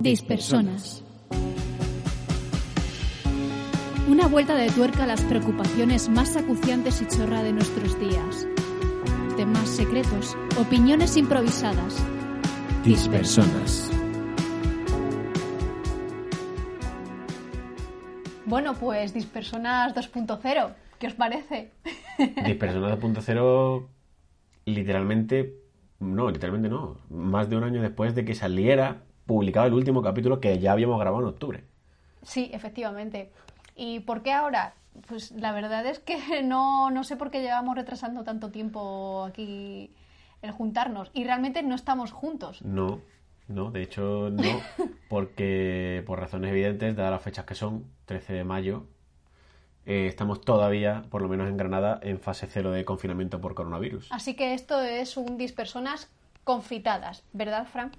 Dispersonas. Una vuelta de tuerca a las preocupaciones más acuciantes y chorra de nuestros días. Temas secretos, opiniones improvisadas. Dispersonas. Bueno, pues Dispersonas 2.0, ¿qué os parece? Dispersonas 2.0 literalmente, no, literalmente no, más de un año después de que saliera publicado el último capítulo que ya habíamos grabado en octubre. Sí, efectivamente. ¿Y por qué ahora? Pues la verdad es que no, no sé por qué llevamos retrasando tanto tiempo aquí el juntarnos. Y realmente no estamos juntos. No, no, de hecho no, porque por razones evidentes, dadas las fechas que son, 13 de mayo, eh, estamos todavía, por lo menos en Granada, en fase cero de confinamiento por coronavirus. Así que esto es un dispersonas confitadas, ¿verdad, Fran?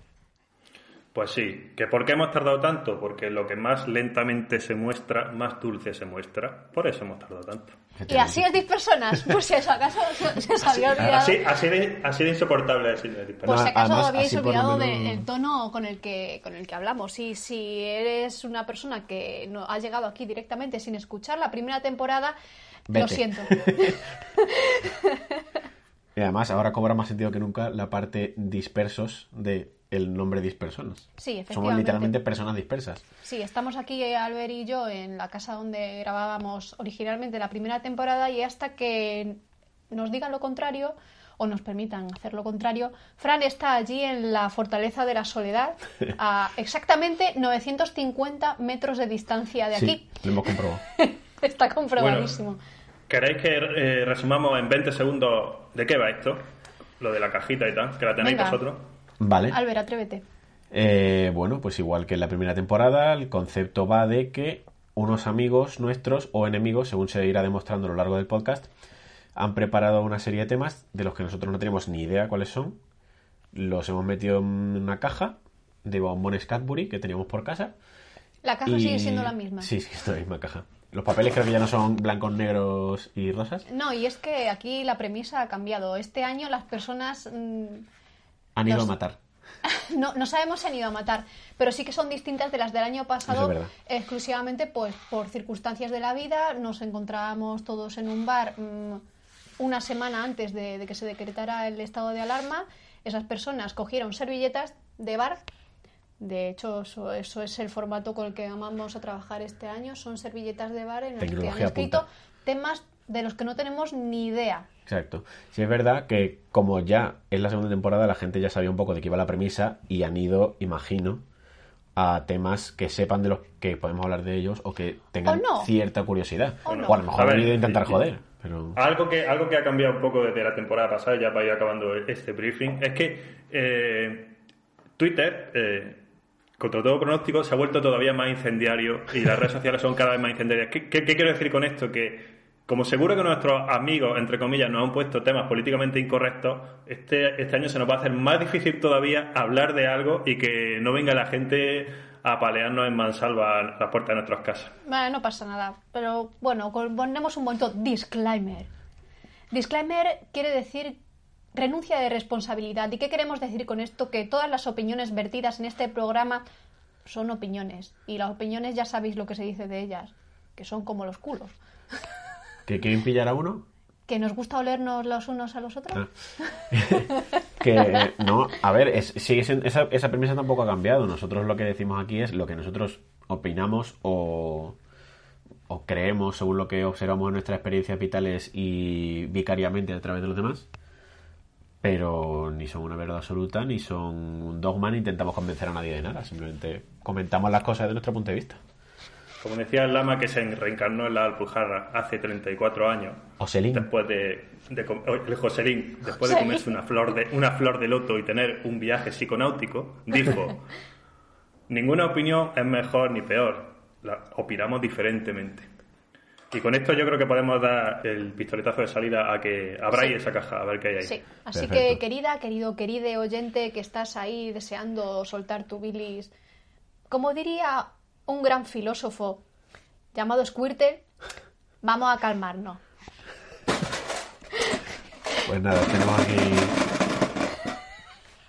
Pues sí, que ¿por qué hemos tardado tanto? Porque lo que más lentamente se muestra, más dulce se muestra. Por eso hemos tardado tanto. Y así es dispersonas. Pues si eso acaso se, se os había olvidado. Así, así, de, así de insoportable es el Pues dispersar. si acaso además, habíais así por olvidado menos- del tono con el que con el que hablamos. Si, si eres una persona que no ha llegado aquí directamente sin escuchar la primera temporada, lo siento. Y además, ahora cobra más sentido que nunca la parte dispersos de el nombre dispersonas. Sí, Somos efectivamente. literalmente personas dispersas. Sí, estamos aquí, Albert y yo, en la casa donde grabábamos originalmente la primera temporada y hasta que nos digan lo contrario o nos permitan hacer lo contrario, Fran está allí en la Fortaleza de la Soledad, a exactamente 950 metros de distancia de aquí. Sí, lo hemos comprobado. Está comprobadísimo. ¿Queréis que eh, resumamos en 20 segundos de qué va esto? Lo de la cajita y tal, que la tenéis Venga. vosotros. Vale. Albert, atrévete. Eh, bueno, pues igual que en la primera temporada, el concepto va de que unos amigos nuestros o enemigos, según se irá demostrando a lo largo del podcast, han preparado una serie de temas de los que nosotros no tenemos ni idea cuáles son. Los hemos metido en una caja de bombones Cadbury que teníamos por casa. La caja y- sigue siendo la misma. Sí, sí, es la misma caja. Los papeles creo que ya no son blancos, negros y rosas. No, y es que aquí la premisa ha cambiado. Este año las personas mm, Han ido Los- a matar. no, no sabemos si han ido a matar, pero sí que son distintas de las del año pasado, es exclusivamente pues por circunstancias de la vida. Nos encontrábamos todos en un bar mm, una semana antes de, de que se decretara el estado de alarma. Esas personas cogieron servilletas de bar. De hecho, eso, eso es el formato con el que vamos a trabajar este año. Son servilletas de bar en las que han escrito punta. temas de los que no tenemos ni idea. Exacto. Sí, es verdad que como ya es la segunda temporada, la gente ya sabía un poco de qué iba la premisa y han ido, imagino, a temas que sepan de los que podemos hablar de ellos o que tengan O no. cierta curiosidad. O no. a lo mejor A ver, han ido a intentar joder, pero... Algo que, algo que ha cambiado un poco desde la temporada pasada, ya para ir acabando este briefing, es que eh, Twitter, eh, contra todo pronóstico, se ha vuelto todavía más incendiario y las redes sociales son cada vez más incendiarias. ¿Qué, qué- qué quiero decir con esto? Que como seguro que nuestros amigos, entre comillas, nos han puesto temas políticamente incorrectos, este, este año se nos va a hacer más difícil todavía hablar de algo y que no venga la gente a palearnos en mansalva a las puertas de nuestras casas. Vale, no pasa nada. Pero bueno, ponemos un bonito disclaimer. Disclaimer quiere decir renuncia de responsabilidad. ¿Y qué queremos decir con esto? Que todas las opiniones vertidas en este programa son opiniones. Y las opiniones ya sabéis lo que se dice de ellas, que son como los culos. ¿Que quieren pillar a uno? ¿Que nos gusta olernos los unos a los otros? Ah. que no, a ver, es- sigue siendo- esa, esa premisa tampoco ha cambiado. Nosotros lo que decimos aquí es lo que nosotros opinamos o, o creemos según lo que observamos en nuestras experiencias vitales y vicariamente a través de los demás. Pero ni son una verdad absoluta, ni son un dogma, ni intentamos convencer a nadie de nada. Simplemente comentamos las cosas desde nuestro punto de vista. Como decía el lama que se reencarnó en la Alpujarra hace 34 años, Oselín. después de, de oh, el Joselín, después de Joselín. comerse una flor de una flor de loto y tener un viaje psiconáutico, dijo: ninguna opinión es mejor ni peor, la opinamos diferentemente. Y con esto yo creo que podemos dar el pistoletazo de salida a que abráis Sí. esa caja, a ver qué hay ahí. Sí, así Perfecto. que querida, querido, queride oyente que estás ahí deseando soltar tu bilis, como diría un gran filósofo llamado Squirtle, vamos a calmarnos. Pues nada, tenemos aquí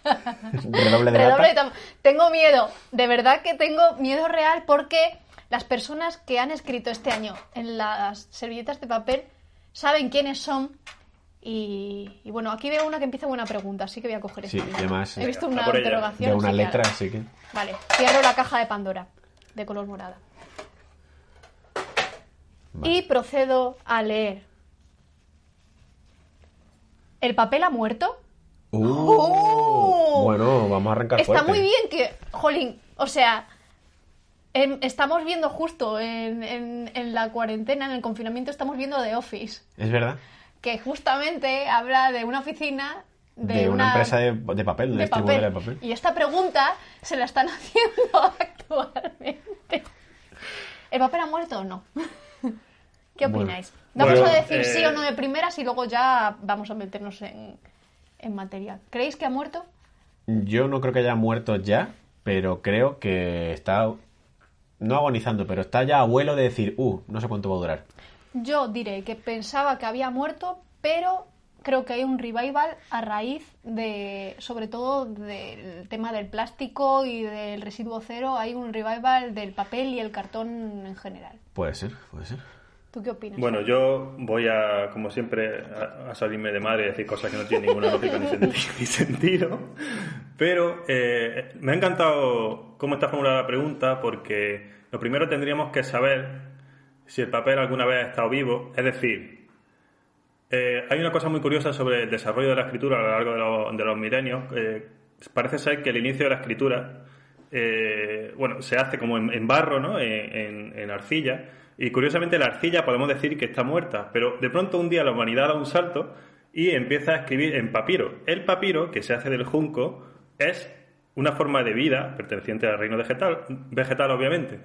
Redoble de Redoble de Tengo miedo, de verdad que tengo miedo real porque las personas que han escrito este año en las servilletas de papel saben quiénes son. Y, y bueno, aquí veo una que empieza con una pregunta, así que voy a coger Sí, esta. He visto una interrogación. De una letra, así que. Vale, cierro la caja de Pandora, de color morada. Vale. Y procedo a leer. ¿El papel ha muerto? Uh, ¡Oh! Bueno, vamos a arrancar Está fuerte. muy bien que, jolín, o sea, estamos viendo justo en, en- en la cuarentena, en el confinamiento, estamos viendo The Office, Es verdad. que justamente habla de una oficina de, De, una, empresa de, de papel, de, distribuidora papel. de papel. Y esta pregunta se la están haciendo actualmente. ¿El papel ha muerto o no? ¿Qué Bueno. opináis? Vamos Bueno, a decir eh, sí o no de primeras y luego ya vamos a meternos en, en materia. ¿Creéis que ha muerto? Yo no creo que haya muerto ya, pero creo que está. No agonizando, pero está ya abuelo de decir, uh, no sé cuánto va a durar. Yo diré que pensaba que había muerto, pero creo que hay un revival a raíz de, sobre todo del tema del plástico y del residuo cero, hay un revival del papel y el cartón en general. Puede ser, puede ser. ¿Tú qué opinas? Bueno, yo voy a, como siempre, a, a salirme de madre y decir cosas que no tienen ninguna lógica ni, senti- ni sentido. Pero eh, me ha encantado cómo está formulada la pregunta porque lo primero tendríamos que saber si el papel alguna vez ha estado vivo. Es decir, eh, hay una cosa muy curiosa sobre el desarrollo de la escritura a lo largo de, los- milenios. Parece ser que el inicio de la escritura, eh, bueno, se hace como en, barro, ¿no? En- en arcilla. Y curiosamente la arcilla podemos decir que está muerta, pero de pronto un día la humanidad da un salto y empieza a escribir en papiro. El papiro, que se hace del junco, es una forma de vida perteneciente al reino vegetal, vegetal obviamente.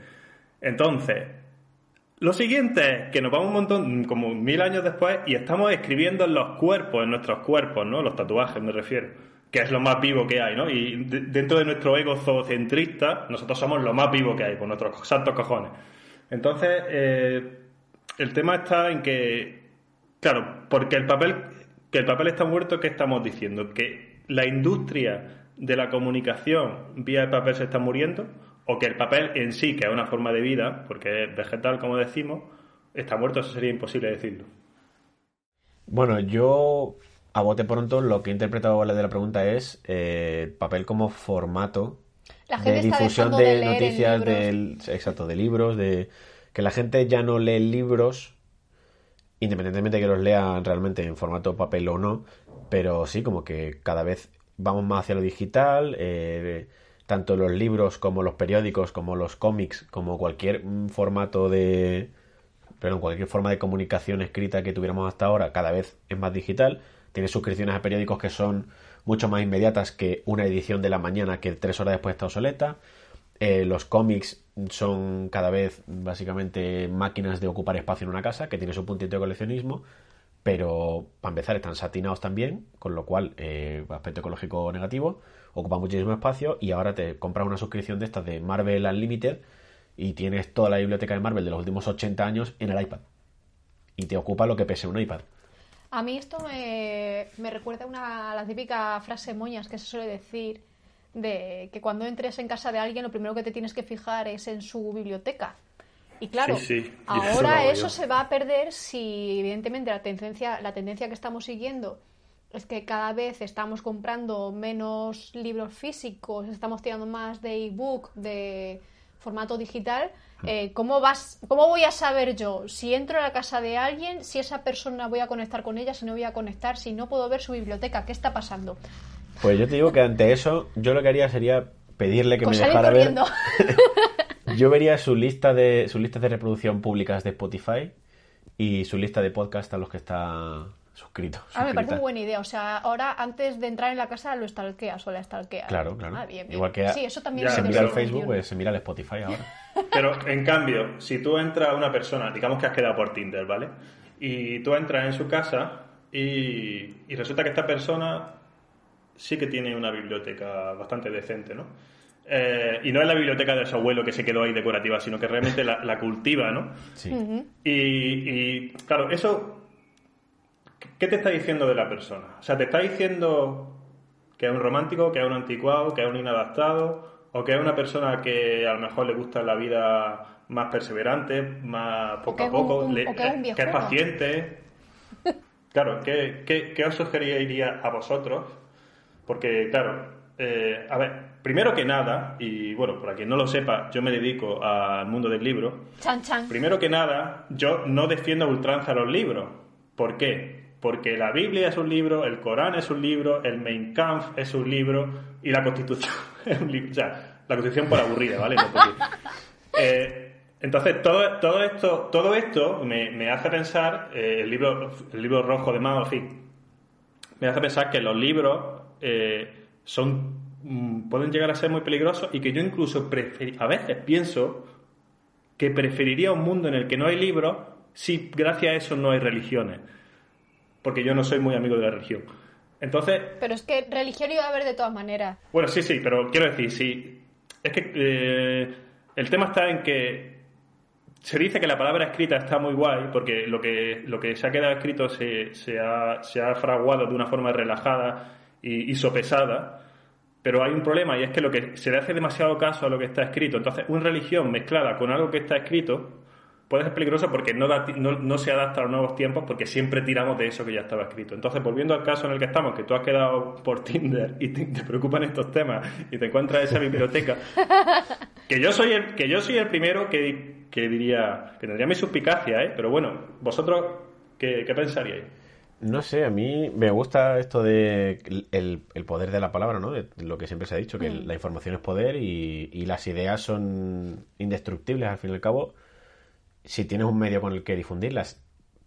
Entonces, lo siguiente es que nos vamos un montón, como mil años después, y estamos escribiendo en los cuerpos, en nuestros cuerpos, ¿no? Los tatuajes, me refiero. Que es lo más vivo que hay, ¿no? Y de- dentro de nuestro ego zoocentrista, nosotros somos lo más vivo que hay, por nuestros santos cojones. Entonces, eh, el tema está en que, claro, porque el papel, que el papel está muerto, ¿qué estamos diciendo? Que la industria de la comunicación vía el papel se está muriendo, o que el papel en sí, que es una forma de vida, porque es vegetal, como decimos, está muerto, eso sería imposible decirlo. Bueno, yo a bote pronto lo que he interpretado de la pregunta es eh, papel como formato La de gente difusión de, de noticias, del, exacto, de libros, de que la gente ya no lee libros, independientemente de que los lean realmente en formato papel o no, pero sí como que cada vez vamos más hacia lo digital, eh, tanto los libros como los periódicos, como los cómics, como cualquier mm, formato de, perdón, cualquier forma de comunicación escrita que tuviéramos hasta ahora, cada vez es más digital. Tiene suscripciones a periódicos que son mucho más inmediatas que una edición de la mañana que tres horas después está obsoleta. Eh, los cómics son cada vez básicamente máquinas de ocupar espacio en una casa, que tiene su puntito de coleccionismo, pero para empezar están satinados también, con lo cual, eh, aspecto ecológico negativo, ocupa muchísimo espacio y ahora te compras una suscripción de estas de Marvel Unlimited y tienes toda la biblioteca de Marvel de los últimos 80 años en el iPad. Y te ocupa lo que pese un iPad. A mí esto me, me recuerda una, a la típica frase moñas que se suele decir de que cuando entres en casa de alguien lo primero que te tienes que fijar es en su biblioteca. Y claro, Sí, sí, y eso lo ahora eso yo. se va a perder si evidentemente la tendencia, la tendencia que estamos siguiendo es que cada vez estamos comprando menos libros físicos, estamos tirando más de ebook, de formato digital. Eh, ¿cómo, vas, ¿Cómo voy a saber yo si entro a la casa de alguien, si esa persona voy a conectar con ella, si no voy a conectar, si no puedo ver su biblioteca? ¿Qué está pasando? Pues yo te digo que ante eso, yo lo que haría sería pedirle que Pues me salir dejara ver. Yo vería su lista de sus listas de reproducción públicas de Spotify y su lista de podcast a los que está suscrito. Ah, me parece muy buena idea. O sea, ahora antes de entrar en la casa lo stalkeas o la stalkeas. Claro, claro. Ah, bien, bien. Igual que sí, eso también Ya, se me mira el parece Facebook, pues se mira el Spotify ahora. Pero en cambio, si tú entras a una persona, digamos que has quedado por Tinder, ¿vale? Y tú entras en su casa y, y resulta que esta persona sí que tiene una biblioteca bastante decente, ¿no? Eh, y no es la biblioteca de su abuelo que se quedó ahí decorativa, sino que realmente la, la cultiva, ¿no? Sí. Y, y, claro, eso, ¿qué te está diciendo de la persona? O sea, te está diciendo que es un romántico, que es un anticuado, que es un inadaptado, o que es una persona que a lo mejor le gusta la vida más perseverante, más poco a poco, un- le- o que es un que es viejuno. paciente. Claro, ¿qué, qué, qué os sugeriría a vosotros? Porque, claro, eh, a ver, primero que nada, y bueno, para quien no lo sepa, yo me dedico al mundo del libro. Chan, chan. Primero que nada, yo no defiendo a ultranza los libros. ¿Por qué? Porque la Biblia es un libro, el Corán es un libro, el Mein Kampf es un libro y la Constitución es un libro. O sea, la Constitución por aburrida, ¿vale? Eh, entonces, todo, todo esto, todo esto me, hace pensar, eh, el, libro, el libro rojo de Mao, en fin, me hace pensar que los libros eh, son mm, pueden llegar a ser muy peligrosos y que yo incluso a veces pienso que preferiría un mundo en el que no hay libros si gracias a eso no hay religiones. Porque yo no soy muy amigo de la religión. Entonces, Pero es que religión iba a haber de todas maneras. bueno, sí, sí, pero quiero decir, sí. Es que eh, el tema está en que se dice que la palabra escrita está muy guay porque lo que, lo que se ha quedado escrito se, se, ha, se ha fraguado de una forma relajada y, y sopesada. Pero hay un problema y es que lo que se le hace demasiado caso a lo que está escrito. Entonces, una religión mezclada con algo que está escrito puede ser peligroso porque no, da no, no se adapta a los nuevos tiempos porque siempre tiramos de eso que ya estaba escrito. Entonces, volviendo al caso en el que estamos, que tú has quedado por Tinder y te, te preocupan estos temas y te encuentras esa biblioteca, que yo soy el, que yo soy el primero que, que diría, que tendría mi suspicacia, ¿eh? Pero bueno, vosotros, ¿qué, qué pensaríais? No sé, a mí me gusta esto de el, el poder de la palabra, ¿no? De lo que siempre se ha dicho, que la información es poder y, y las ideas son indestructibles al fin y al cabo si tienes un medio con el que difundirlas.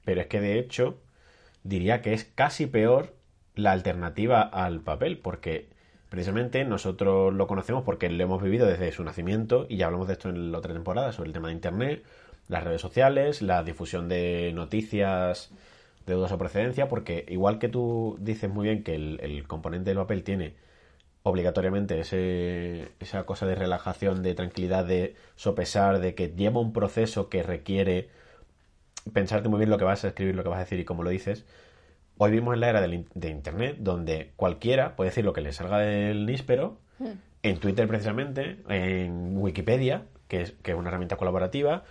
Pero es que de hecho diría que es casi peor la alternativa al papel, porque precisamente nosotros lo conocemos porque lo hemos vivido desde su nacimiento y ya hablamos de esto en la otra temporada sobre el tema de Internet, las redes sociales, la difusión de noticias de dudosa procedencia, porque igual que tú dices muy bien que el, el componente del papel tiene obligatoriamente ese, esa cosa de relajación, de tranquilidad, de sopesar, de que lleva un proceso que requiere pensarte muy bien lo que vas a escribir, lo que vas a decir y cómo lo dices. Hoy vivimos en la era del de Internet donde cualquiera puede decir lo que le salga del níspero, en Twitter precisamente, en Wikipedia, que es, que es una herramienta colaborativa,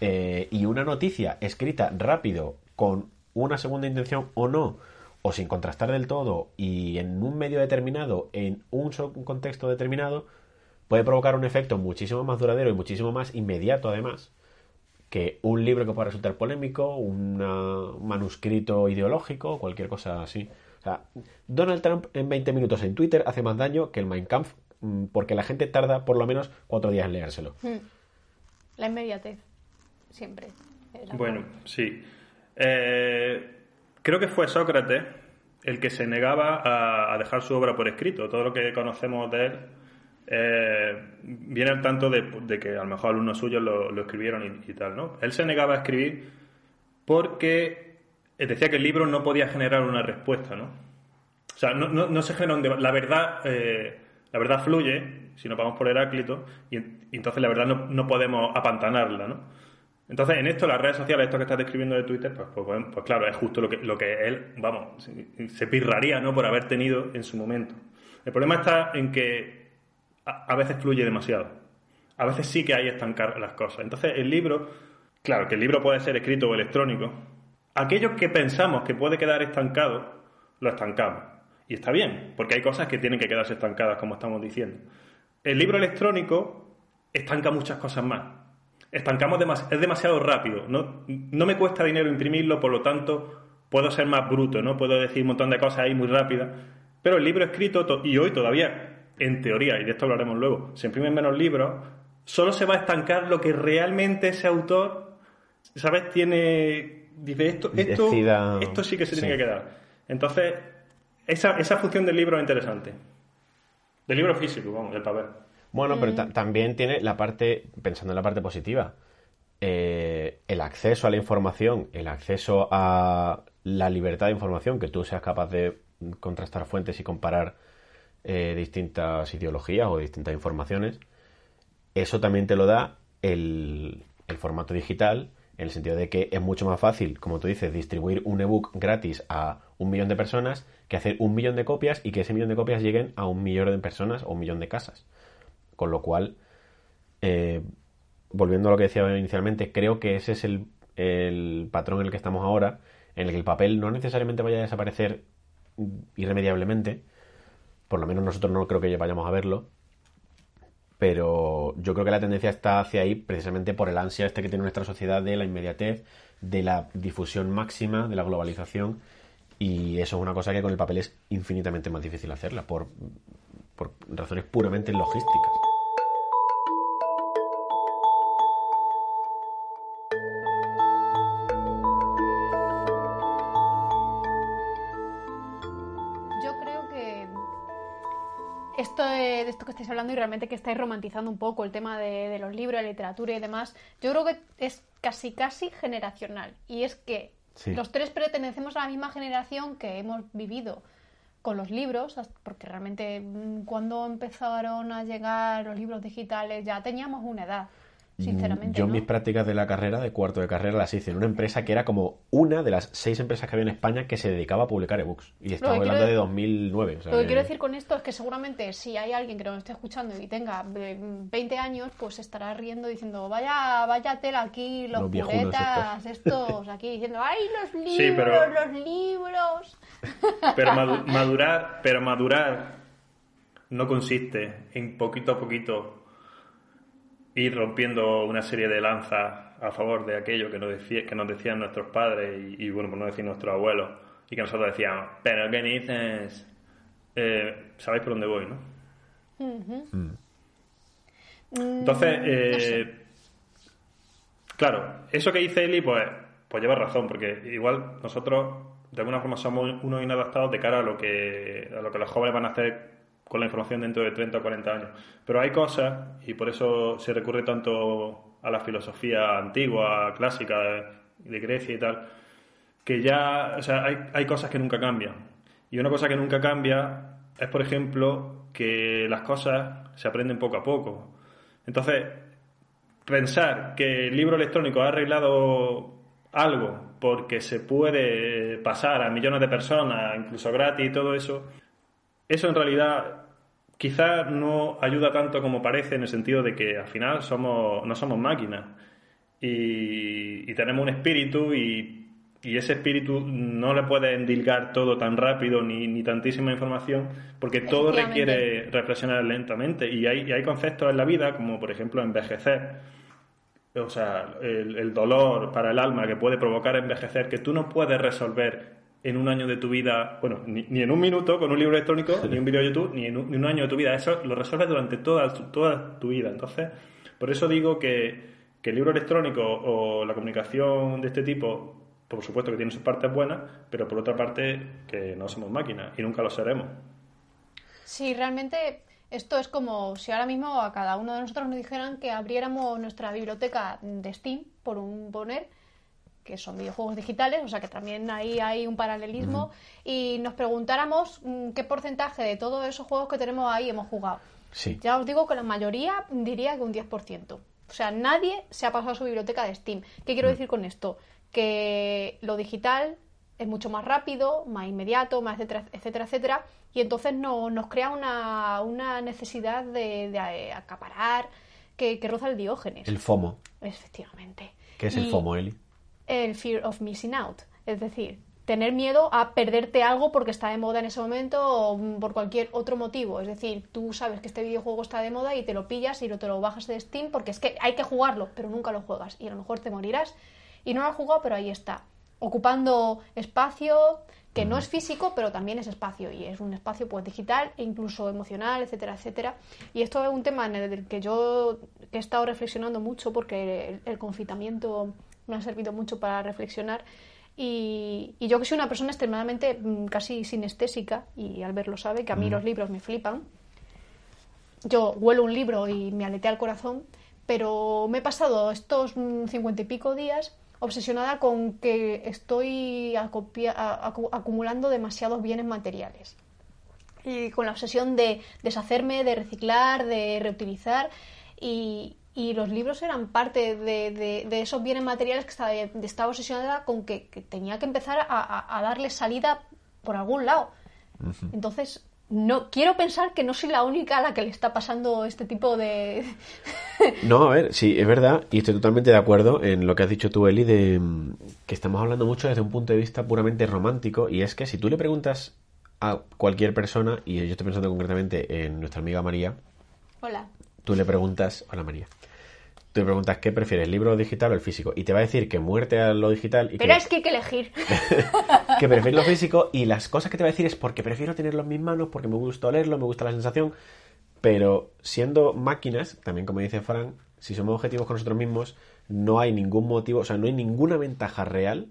eh, y una noticia escrita rápido con una segunda intención o no, o sin contrastar del todo, y en un medio determinado, en un contexto determinado, puede provocar un efecto muchísimo más duradero y muchísimo más inmediato además que un libro que pueda resultar polémico, una- un manuscrito ideológico, cualquier cosa así. O sea, Donald Trump en 20 minutos en Twitter hace más daño que el Mein Kampf mm, porque la gente tarda por lo menos cuatro días en leérselo. La inmediatez. Siempre. Bueno, sí. Eh, creo que fue Sócrates el que se negaba a, dejar su obra por escrito. Todo lo que conocemos de él eh, viene al tanto de, que a lo mejor alumnos suyos lo, escribieron y, tal, ¿no? Él se negaba a escribir porque eh, decía que el libro no podía generar una respuesta, ¿no? O sea, no, no, no se genera. La verdad, eh, la verdad fluye, si nos vamos por Heráclito, y, y entonces la verdad no, no podemos apantanarla, ¿no? Entonces, en esto, las redes sociales, esto que estás describiendo de Twitter, pues, pues, bueno, pues claro, es justo lo que, lo que él, vamos, se- pirraría, ¿no? Por haber tenido en su momento. El problema está en que a, veces fluye demasiado. A veces sí que hay estancar las cosas. Entonces, el libro, claro, que el libro puede ser escrito o electrónico. Aquellos que pensamos que puede quedar estancado, lo estancamos. Y está bien, porque hay cosas que tienen que quedarse estancadas, como estamos diciendo. El libro electrónico estanca muchas cosas más. Estancamos demas- es demasiado rápido. No, no me cuesta dinero imprimirlo, por lo tanto, puedo ser más bruto, ¿no? Puedo decir un montón de cosas ahí muy rápidas. Pero el libro escrito, to- y hoy todavía, en teoría, y de esto hablaremos luego, se imprimen menos libros, solo se va a estancar lo que realmente ese autor, ¿sabes? Tiene. Dice, esto, esto, Decida- esto sí que se sí. tiene que quedar. Entonces, esa, esa función del libro es interesante. Del libro físico, vamos, del papel. Bueno, pero ta- también tiene la parte, pensando en la parte positiva, eh, el acceso a la información, el acceso a la libertad de información, que tú seas capaz de contrastar fuentes y comparar eh, distintas ideologías o distintas informaciones, eso también te lo da el, el formato digital, en el sentido de que es mucho más fácil, como tú dices, distribuir un ebook gratis a un millón de personas que hacer un millón de copias y que ese millón de copias lleguen a un millón de personas o un millón de casas. Con lo cual, eh, volviendo a lo que decía inicialmente, creo que ese es el, el patrón en el que estamos ahora, en el que el papel no necesariamente vaya a desaparecer irremediablemente, por lo menos nosotros no creo que vayamos a verlo, pero yo creo que la tendencia está hacia ahí precisamente por el ansia este que tiene nuestra sociedad de la inmediatez, de la difusión máxima, de la globalización, y eso es una cosa que con el papel es infinitamente más difícil hacerla, por, por razones puramente logísticas. Esto de, esto que estáis hablando y realmente que estáis romantizando un poco el tema de, los libros, la literatura y demás, yo creo que es casi casi generacional. Y es que los tres pertenecemos a la misma generación que hemos vivido con los libros, porque realmente mm, cuando empezaron a llegar los libros digitales ya teníamos una edad. Sinceramente. Yo mis prácticas de la carrera, de cuarto de carrera, las hice en una empresa que era como una de las seis empresas que había en España que se dedicaba a publicar ebooks. Y estamos hablando de 2009. lo que quiero decir con esto es que seguramente si hay alguien que nos esté escuchando y tenga 20 años, pues estará riendo diciendo, vaya, vaya tela aquí, los, los estos. aquí, diciendo, ¡ay, los libros, los libros! Pero madurar, pero madurar no consiste en poquito a poquito ir rompiendo una serie de lanzas a favor de aquello que nos, decía, que nos decían nuestros padres y, bueno, por no decir nuestros abuelos, y que nosotros decíamos, pero ¿qué dices? Eh, Sabéis por dónde voy, ¿no? Mm. Entonces, eh, claro, eso que dice Eli, pues, pues lleva razón, porque igual nosotros de alguna forma somos unos inadaptados de cara a lo que, a lo que los jóvenes van a hacer con la información dentro de 30 o 40 años. Pero hay cosas, y por eso se recurre tanto a la filosofía antigua, clásica, de, Grecia y tal, que ya, o sea, hay, hay cosas que nunca cambian. Y una cosa que nunca cambia es, por ejemplo, que las cosas se aprenden poco a poco. Entonces, pensar que el libro electrónico ha arreglado algo porque se puede pasar a millones de personas, incluso gratis y todo eso, eso en realidad quizás no ayuda tanto como parece en el sentido de que al final somos, no somos máquinas. Y, tenemos un espíritu y, ese espíritu no le puede endilgar todo tan rápido ni, tantísima información porque todo requiere reflexionar lentamente. Y hay, hay conceptos en la vida como por ejemplo envejecer. O sea, el, el, dolor para el alma que puede provocar envejecer, que tú no puedes resolver en un año de tu vida, bueno, ni, en un minuto con un libro electrónico, ni un vídeo de YouTube, ni en, un, año de tu vida. Eso lo resuelves durante toda, toda tu vida. Entonces, por eso digo que, que el libro electrónico o la comunicación de este tipo, por supuesto que tiene sus partes buenas, pero por otra parte que no somos máquinas y nunca lo seremos. Sí, realmente esto es como si ahora mismo a cada uno de nosotros nos dijeran que abriéramos nuestra biblioteca de Steam, por un poner, que son videojuegos digitales, o sea que también ahí hay un paralelismo, y nos preguntáramos mm, qué porcentaje de todos esos juegos que tenemos ahí hemos jugado. Sí. Ya os digo que la mayoría diría que un 10%. O sea, nadie se ha pasado su biblioteca de Steam. ¿Qué quiero mm. decir con esto? Que lo digital es mucho más rápido, más inmediato, más etcétera, etcétera, etcétera, y entonces no, nos crea una, una necesidad de, de acaparar que, que, roza el diógenes. El FOMO. Efectivamente. ¿Qué es el FOMO, Eli? El fear of missing out, es decir, tener miedo a perderte algo porque está de moda en ese momento o por cualquier otro motivo. Es decir, tú sabes que este videojuego está de moda y te lo pillas y te lo bajas de Steam porque es que hay que jugarlo, pero nunca lo juegas y a lo mejor te morirás y no lo has jugado, pero ahí está, ocupando espacio que no es físico, pero también es espacio y es un espacio pues digital e incluso emocional, etcétera, etcétera. Y esto es un tema en el que yo he estado reflexionando mucho porque el, el confitamiento me ha servido mucho para reflexionar. Y, yo que soy una persona extremadamente mm, casi sinestésica, y Albert lo sabe, que a mí los libros me flipan, yo huelo un libro y me aletea el corazón, pero me he pasado estos mm, cincuenta y pico días obsesionada con que estoy acumulando demasiados bienes materiales. Y con la obsesión de deshacerme, de reciclar, de reutilizar. Y, y los libros eran parte de, de, esos bienes materiales que estaba, estaba obsesionada con que, tenía que empezar a, a, darle salida por algún lado. Entonces, no quiero pensar que no soy la única a la que le está pasando este tipo de... No, a ver, sí, es verdad, y estoy totalmente de acuerdo en lo que has dicho tú, Eli, de mm, que estamos hablando mucho desde un punto de vista puramente romántico, y es que si tú le preguntas a cualquier persona, y yo estoy pensando concretamente en nuestra amiga María, Hola. Tú le preguntas, hola María, tú le preguntas qué prefieres, el libro digital o el físico, y te va a decir que muerte a lo digital y Pero que, es que hay que elegir. que prefiere lo físico, y las cosas que te va a decir es porque prefiero tenerlo en mis manos, porque me gusta olerlo, me gusta la sensación, pero siendo máquinas, también como dice Fran, si somos objetivos con nosotros mismos, no hay ningún motivo, o sea, no hay ninguna ventaja real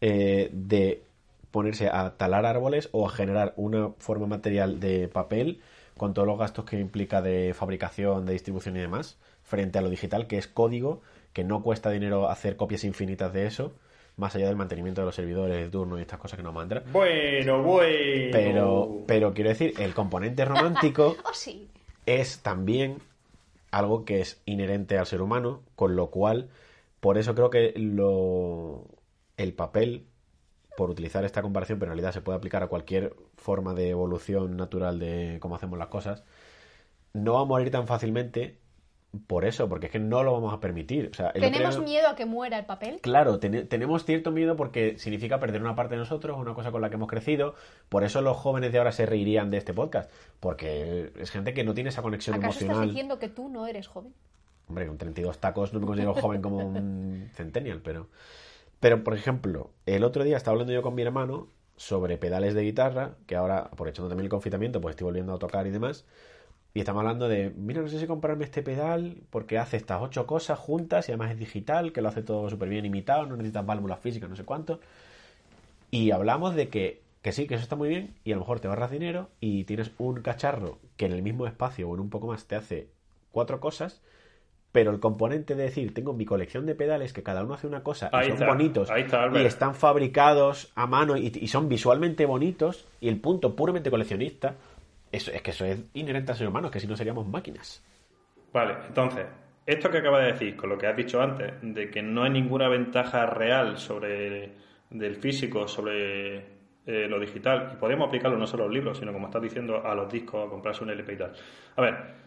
eh, de ponerse a talar árboles o a generar una forma material de papel con todos los gastos que implica de fabricación, de distribución y demás, frente a lo digital, que es código, que no cuesta dinero hacer copias infinitas de eso, más allá del mantenimiento de los servidores, de turno y estas cosas que nos mandan. Bueno, bueno. Pero, pero quiero decir, el componente romántico Oh, sí. es también algo que es inherente al ser humano, con lo cual, por eso creo que lo, el papel, por utilizar esta comparación, pero en realidad se puede aplicar a cualquier forma de evolución natural de cómo hacemos las cosas, no va a morir tan fácilmente por eso, porque es que no lo vamos a permitir. O sea, ¿Tenemos día- miedo a que muera el papel? Claro, ten- tenemos cierto miedo porque significa perder una parte de nosotros, una cosa con la que hemos crecido. Por eso los jóvenes de ahora se reirían de este podcast, porque es gente que no tiene esa conexión ¿Acaso estás emocional. diciendo que tú no eres joven? Hombre, con 32 tacos no me considero joven como un centennial, pero... Pero, por ejemplo, el otro día estaba hablando yo con mi hermano sobre pedales de guitarra, que ahora, aprovechando también el confinamiento, pues estoy volviendo a tocar y demás. Y estamos hablando de, mira, no sé si comprarme este pedal porque hace estas ocho cosas juntas y además es digital, que lo hace todo súper bien imitado, no necesitas válvulas físicas, no sé cuánto. Y hablamos de que, que sí, que eso está muy bien y a lo mejor te ahorras dinero y tienes un cacharro que en el mismo espacio o en un poco más te hace cuatro cosas, pero el componente de decir, tengo mi colección de pedales que cada uno hace una cosa y son está, bonitos está, y están fabricados a mano y, y son visualmente bonitos y el punto puramente coleccionista, eso, es que eso es inherente al ser humano, que si no seríamos máquinas. Vale, entonces, esto que acabas de decir, con lo que has dicho antes, de que no hay ninguna ventaja real sobre del físico, sobre eh, lo digital, y podemos aplicarlo no solo a los libros, sino como estás diciendo, a los discos, a comprarse un LP y tal. A ver,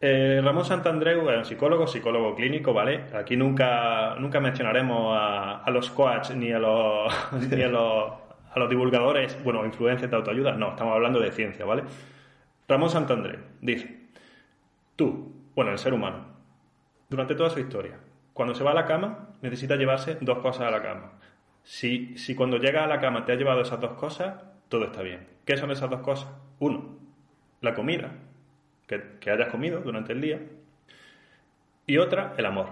eh, Ramón Santandreu es un psicólogo, psicólogo clínico, ¿vale? Aquí nunca, nunca mencionaremos a, los coach ni a los, ni a los, a los divulgadores, bueno, influencers de autoayuda, no, estamos hablando de ciencia, ¿vale? Ramón Santandreu dice, Tú, bueno, el ser humano, durante toda su historia, cuando se va a la cama, necesita llevarse dos cosas a la cama. Si, si cuando llegas a la cama te has llevado esas dos cosas, todo está bien. ¿Qué son esas dos cosas? Uno, la comida, que, que hayas comido durante el día. Y otra, el amor.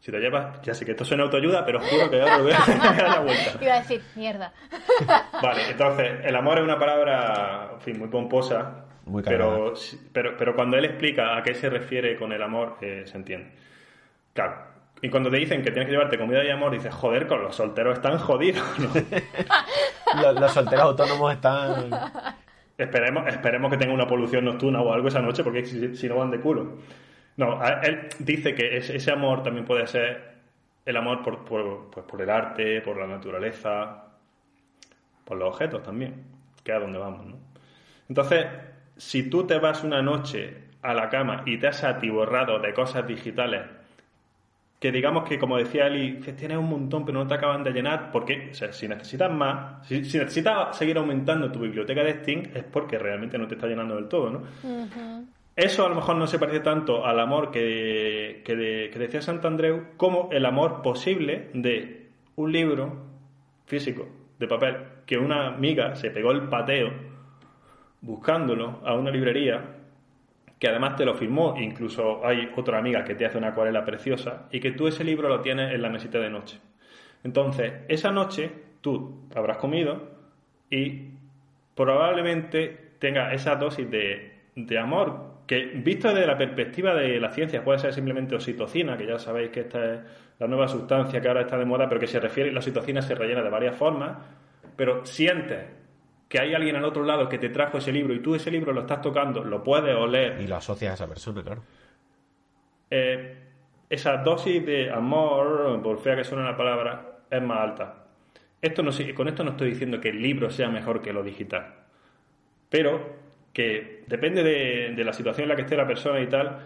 Si te llevas, ya sé que esto suena autoayuda, pero juro que ahora lo voy a dar la vuelta. Iba a decir, mierda. Vale, entonces, el amor es una palabra, en fin, muy pomposa, Muy cargada. pero, pero, pero cuando él explica a qué se refiere con el amor, eh, se entiende. Claro. Y cuando te dicen que tienes que llevarte comida y amor, dices, joder, con los solteros están jodidos. ¿no? Los, los solteros autónomos están... esperemos, esperemos que tenga una polución nocturna o algo esa noche, porque si, no van de culo. No, él dice que ese, amor también puede ser el amor por, por, pues por el arte, por la naturaleza, por los objetos también, que es a donde vamos, ¿no? Entonces, si tú te vas una noche a la cama y te has atiborrado de cosas digitales, que digamos que, como decía Eli, tienes un montón pero no te acaban de llenar, porque o sea, si necesitas más, si, si necesitas seguir aumentando tu biblioteca de Steam, es porque realmente no te está llenando del todo, ¿no? Eso a lo mejor no se parece tanto al amor que, que, de- que decía Santandreu como el amor posible de un libro físico, de papel, que una amiga se pegó el pateo buscándolo a una librería que además te lo firmó, incluso hay otra amiga que te hace una acuarela preciosa y que tú ese libro lo tienes en la mesita de noche. Entonces, esa noche tú habrás comido y probablemente tenga esa dosis de, de amor que, visto desde la perspectiva de la ciencia, puede ser simplemente oxitocina, que ya sabéis que esta es la nueva sustancia que ahora está de moda, pero que se refiere, la oxitocina se rellena de varias formas, pero sientes que hay alguien al otro lado que te trajo ese libro y tú ese libro lo estás tocando, lo puedes oler, Y lo asocias a esa persona, claro. eh, esa dosis de amor, por fea que suene la palabra, es más alta. esto no, con esto no estoy diciendo que el libro sea mejor que lo digital, pero que depende de, la situación en la que esté la persona y tal,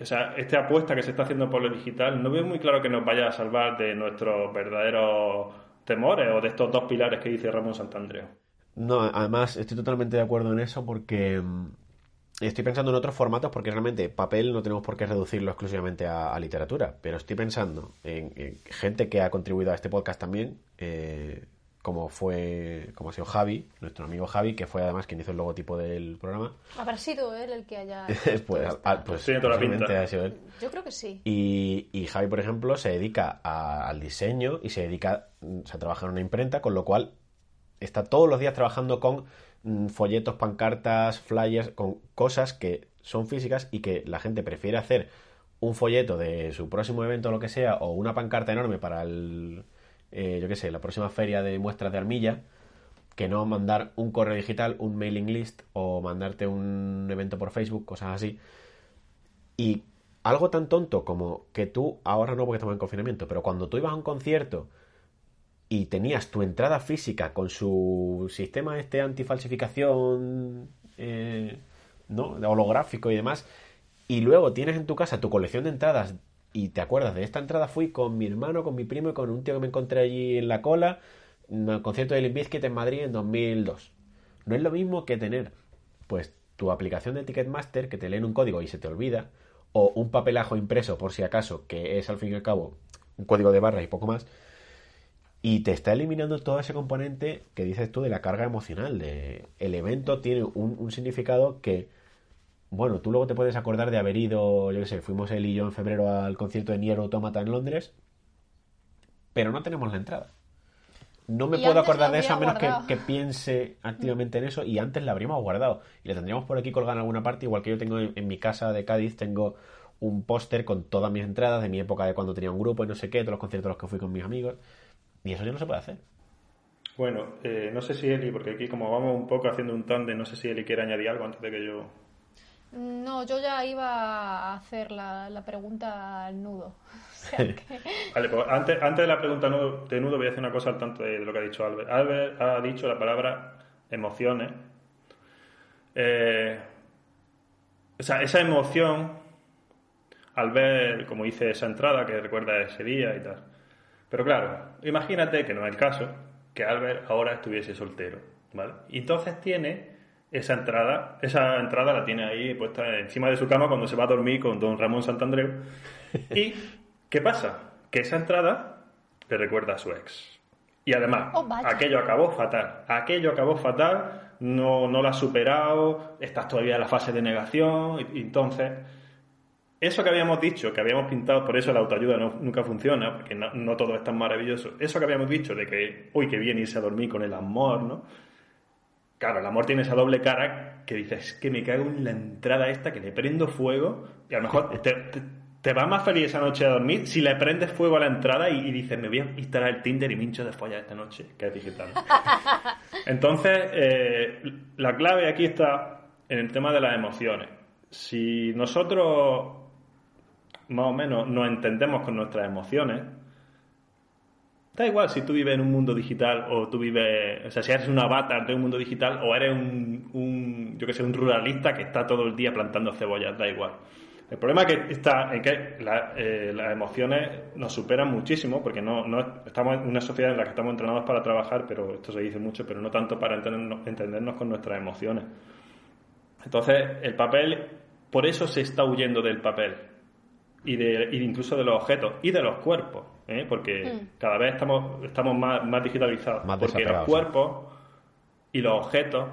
o sea, esta apuesta que se está haciendo por lo digital, no veo muy claro que nos vaya a salvar de nuestros verdaderos temores o de estos dos pilares que dice Ramón Santandreu. No, además estoy totalmente de acuerdo en eso porque mm, estoy pensando en otros formatos porque realmente papel no tenemos por qué reducirlo exclusivamente a, literatura, pero estoy pensando en, gente que ha contribuido a este podcast también, eh, como fue, como ha sido Javi, nuestro amigo Javi, que fue además quien hizo el logotipo del programa. ¿Habrá sido él el que haya... pues, ah, pues sí, toda la ha sido él. Yo creo que sí. Y, y Javi, por ejemplo, se dedica al diseño y se dedica, o sea, trabaja en una imprenta, con lo cual está todos los días trabajando con mm, folletos, pancartas, flyers, con cosas que son físicas y que la gente prefiere hacer un folleto de su próximo evento o lo que sea, o una pancarta enorme para el, eh, yo qué sé, la próxima feria de muestras de armilla, que no mandar un correo digital, un mailing list o mandarte un evento por Facebook, cosas así. Y algo tan tonto como que tú, ahora no porque estamos en confinamiento, pero cuando tú ibas a un concierto y tenías tu entrada física con su sistema este antifalsificación eh, ¿no? holográfico y demás, y luego tienes en tu casa tu colección de entradas y te acuerdas de esta entrada fui con mi hermano, con mi primo y con un tío que me encontré allí en la cola, en el concierto de Limp en Madrid en 2002. No es lo mismo que tener, pues, tu aplicación de Ticketmaster que te leen un código y se te olvida, o un papelajo impreso por si acaso, que es al fin y al cabo un código de barra y poco más, y te está eliminando todo ese componente que dices tú de la carga emocional. De, el evento tiene un, un significado que bueno, tú luego te puedes acordar de haber ido, yo qué sé, fuimos él y yo en febrero al concierto de Nier Automata en Londres, pero no tenemos la entrada. No me puedo acordar de eso a menos que, piense activamente en eso y antes la habríamos guardado. Y la tendríamos por aquí colgada en alguna parte, igual que yo tengo en, mi casa de Cádiz, tengo un póster con todas mis entradas de mi época de cuando tenía un grupo y no sé qué, todos los conciertos a los que fui con mis amigos. Y eso ya no se puede hacer. Bueno, eh, no sé si Eli, porque aquí como vamos un poco haciendo un de no sé si Eli quiere añadir algo antes de que yo no, yo ya iba a hacer la, pregunta al nudo. vale, pues antes, antes de la pregunta de nudo voy a hacer una cosa al tanto de, lo que ha dicho Albert. Albert ha dicho la palabra emociones. Eh, o sea, esa emoción, al ver, como dice esa entrada, que recuerda ese día y tal. Pero claro, imagínate que no es el caso, que Albert ahora estuviese soltero, ¿vale? Y entonces tiene esa entrada, esa entrada la tiene ahí puesta encima de su cama cuando se va a dormir con don Ramón Santandreu. ¿Y qué pasa? Que esa entrada le recuerda a su ex. Y además, oh, aquello acabó fatal. Aquello acabó fatal, no, no lo has superado, estás todavía en la fase de negación. Y, entonces, eso que habíamos dicho, que habíamos pintado, por eso la autoayuda nunca funciona, porque no, no, todo es tan maravilloso. Eso que habíamos dicho de que, uy, que bien irse a dormir con el amor, ¿no? Claro, el amor tiene esa doble cara que dices, que me cago en la entrada esta, que le prendo fuego, y a lo mejor te, va más feliz esa noche a dormir si le prendes fuego a la entrada y, dices, me voy a instalar el Tinder y mincho de follar esta noche, que es digital. Entonces, eh, la clave aquí está en el tema de las emociones. Si nosotros más o menos nos entendemos con nuestras emociones, Da igual si tú vives en un mundo digital o tú vives, o sea, si eres un avatar de un mundo digital o eres un, yo que sé, un ruralista que está todo el día plantando cebollas, da igual. El problema que está en que eh, las emociones nos superan muchísimo porque no, no, estamos en una sociedad en la que estamos entrenados para trabajar, pero esto se dice mucho, pero no tanto para entendernos, entendernos con nuestras emociones. Entonces, el papel, por eso se está huyendo del papel y, de, y incluso de los objetos y de los cuerpos. ¿eh? porque hmm. cada vez estamos, estamos más, más digitalizados. porque los cuerpos y los objetos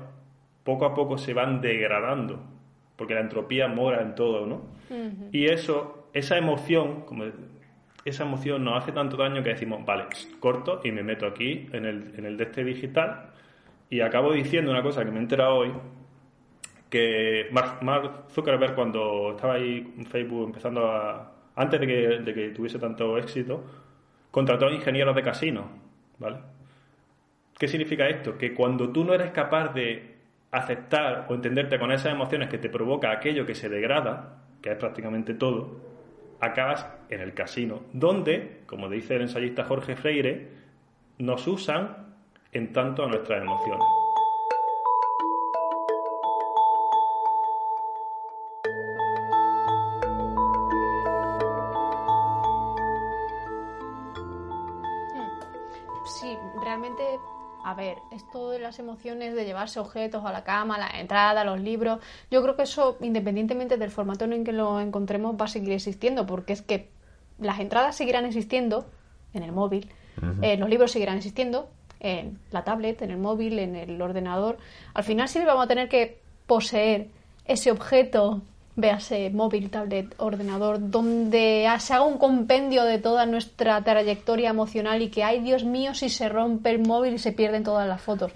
poco a poco se van degradando, porque la entropía mora en todo, ¿no? Y eso, esa emoción, como esa emoción nos hace tanto daño que decimos, vale, corto y me meto aquí en el, en el de este digital y acabo diciendo una cosa que me he enterado hoy, que Mark Zuckerberg cuando estaba ahí en Facebook empezando a, antes de que, de que tuviese tanto éxito, contrató a ingenieros de casino, ¿vale? ¿Qué significa esto? Que cuando tú no eres capaz de aceptar o entenderte con esas emociones que te provoca aquello que se degrada, que es prácticamente todo, acabas en el casino, donde, como dice el ensayista Jorge Freire, nos usan en tanto a nuestras emociones. Realmente, a ver, esto de las emociones de llevarse objetos a la cama, la entrada, los libros, yo creo que eso, independientemente del formato en el que lo encontremos, va a seguir existiendo, porque es que las entradas seguirán existiendo en el móvil, eh, los libros seguirán existiendo en la tablet, en el móvil, en el ordenador. Al final siempre vamos a tener que poseer ese objeto véase móvil, tablet, ordenador, donde se haga un compendio de toda nuestra trayectoria emocional y que, ay Dios mío, si se rompe el móvil y se pierden todas las fotos.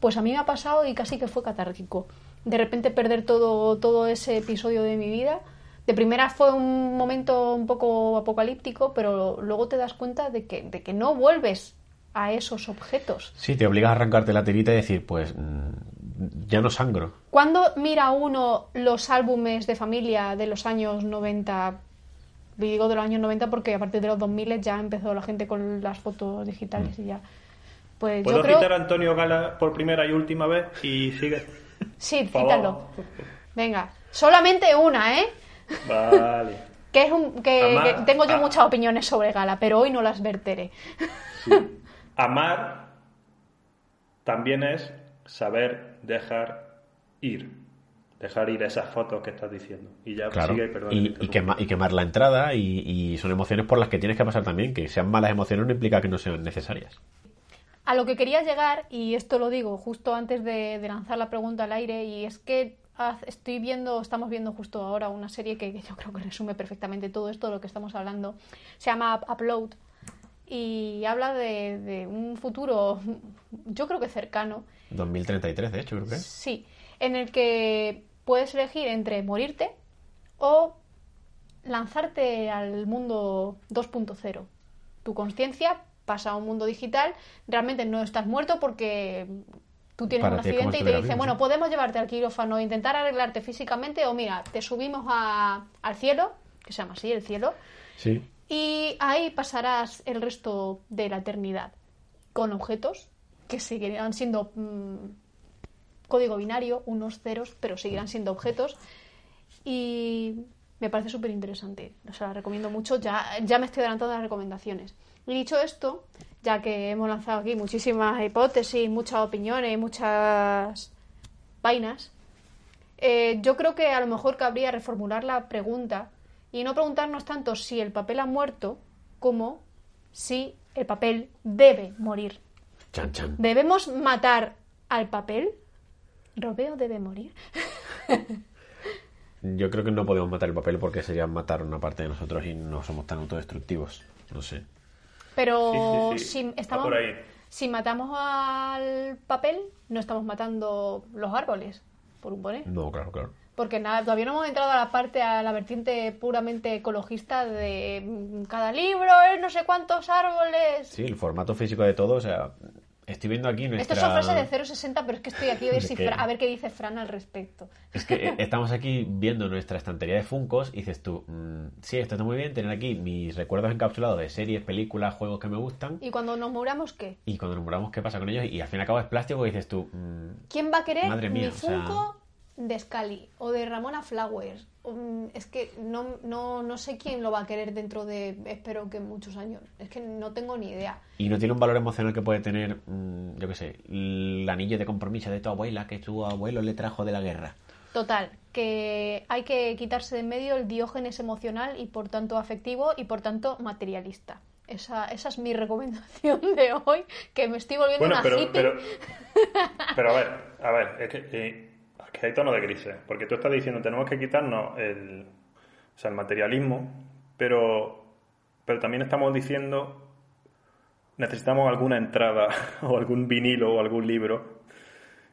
Pues a mí me ha pasado y casi que fue catárquico. De repente perder todo, todo ese episodio de mi vida. De primera fue un momento un poco apocalíptico, pero luego te das cuenta de que, de que no vuelves a esos objetos. Sí, te obligas a arrancarte la tirita y decir, pues mm, ya no sangro. Cuando mira uno los álbumes de familia de los años 90? Digo de los años 90 porque a partir de los 2000 ya empezó la gente con las fotos digitales y ya. Pues ¿Puedo yo creo... citar a Antonio Gala por primera y última vez y sigue? Sí, cítalo. Venga, solamente una, ¿eh? Vale. Que es un que, tengo yo muchas opiniones sobre Gala, pero hoy no las verteré. Amar también es saber dejar ir. Dejar ir esas fotos que estás diciendo. Y ya Claro. sigue, perdón. y, te y, interrumpo. quema- y quemar la entrada y, y son emociones por las que tienes que pasar también. Que sean malas emociones no implica que no sean necesarias. A lo que quería llegar, y esto lo digo justo antes de, de lanzar la pregunta al aire, y es que estoy viendo, estamos viendo justo ahora una serie que, que yo creo que resume perfectamente todo esto de lo que estamos hablando. Se llama Up- Upload y habla de, de un futuro, yo creo que cercano, 2033, de hecho, creo que. Sí, en el que puedes elegir entre morirte o lanzarte al mundo 2.0. Tu conciencia pasa a un mundo digital, realmente no estás muerto porque tú tienes Para un ti accidente y te dicen, bueno, podemos llevarte al quirófano intentar arreglarte físicamente o mira, te subimos a- al cielo, que se llama así, el cielo, Sí. Y ahí pasarás el resto de la eternidad con objetos que seguirán siendo mm, código binario, unos ceros, pero seguirán siendo objetos. Y me parece súper interesante. O sea, la recomiendo mucho. Ya, ya me estoy adelantando las recomendaciones. Y dicho esto, ya que hemos lanzado aquí muchísimas hipótesis, muchas opiniones, muchas vainas, eh, yo creo que a lo mejor cabría reformular la pregunta y no preguntarnos tanto si el papel ha muerto como si el papel debe morir. Chan, chan. ¿Debemos matar al papel? ¿Robeo debe morir? Yo creo que no podemos matar el papel porque sería matar una parte de nosotros y no somos tan autodestructivos. No sé. Pero Sí, sí, sí. si estamos si matamos al papel, no estamos matando los árboles, por un poner. No, claro, claro. Porque nada, todavía no hemos entrado a la parte, a la vertiente puramente ecologista de mm, cada libro es no sé cuántos árboles. Sí, el formato físico de todo, o sea, estoy viendo aquí nuestra... Esto son frases de 0,60, pero es que estoy aquí a ver, ¿De si qué? Fra- a ver qué dice Fran al respecto. Es que eh, estamos aquí viendo nuestra estantería de Funcos y dices tú, mm, sí, esto está muy bien, tener aquí mis recuerdos encapsulados de series, películas, juegos que me gustan Y cuando nos muramos, ¿qué? y cuando nos muramos, ¿qué pasa con ellos? Y al fin y al cabo es plástico y dices tú, mm, ¿Quién va a querer Madre mía, mi o sea- Funko de Scali o de Ramona Flowers? Mm, Es que no, no, no sé quién lo va a querer dentro de, espero que muchos años. Es que no tengo ni idea. y no tiene un valor emocional que puede tener, mm, yo qué sé, el anillo de compromiso de tu abuela que tu abuelo le trajo de la guerra. Total, que hay que quitarse de en medio el diógenes emocional y por tanto afectivo y por tanto materialista. Esa, esa es mi recomendación de hoy, que me estoy volviendo Bueno, una pero, hippie. pero, pero a ver, a ver, es que, eh, que hay tono de grises, porque tú estás diciendo tenemos que quitarnos el, o sea, el materialismo, pero, pero también estamos diciendo necesitamos alguna entrada o algún vinilo o algún libro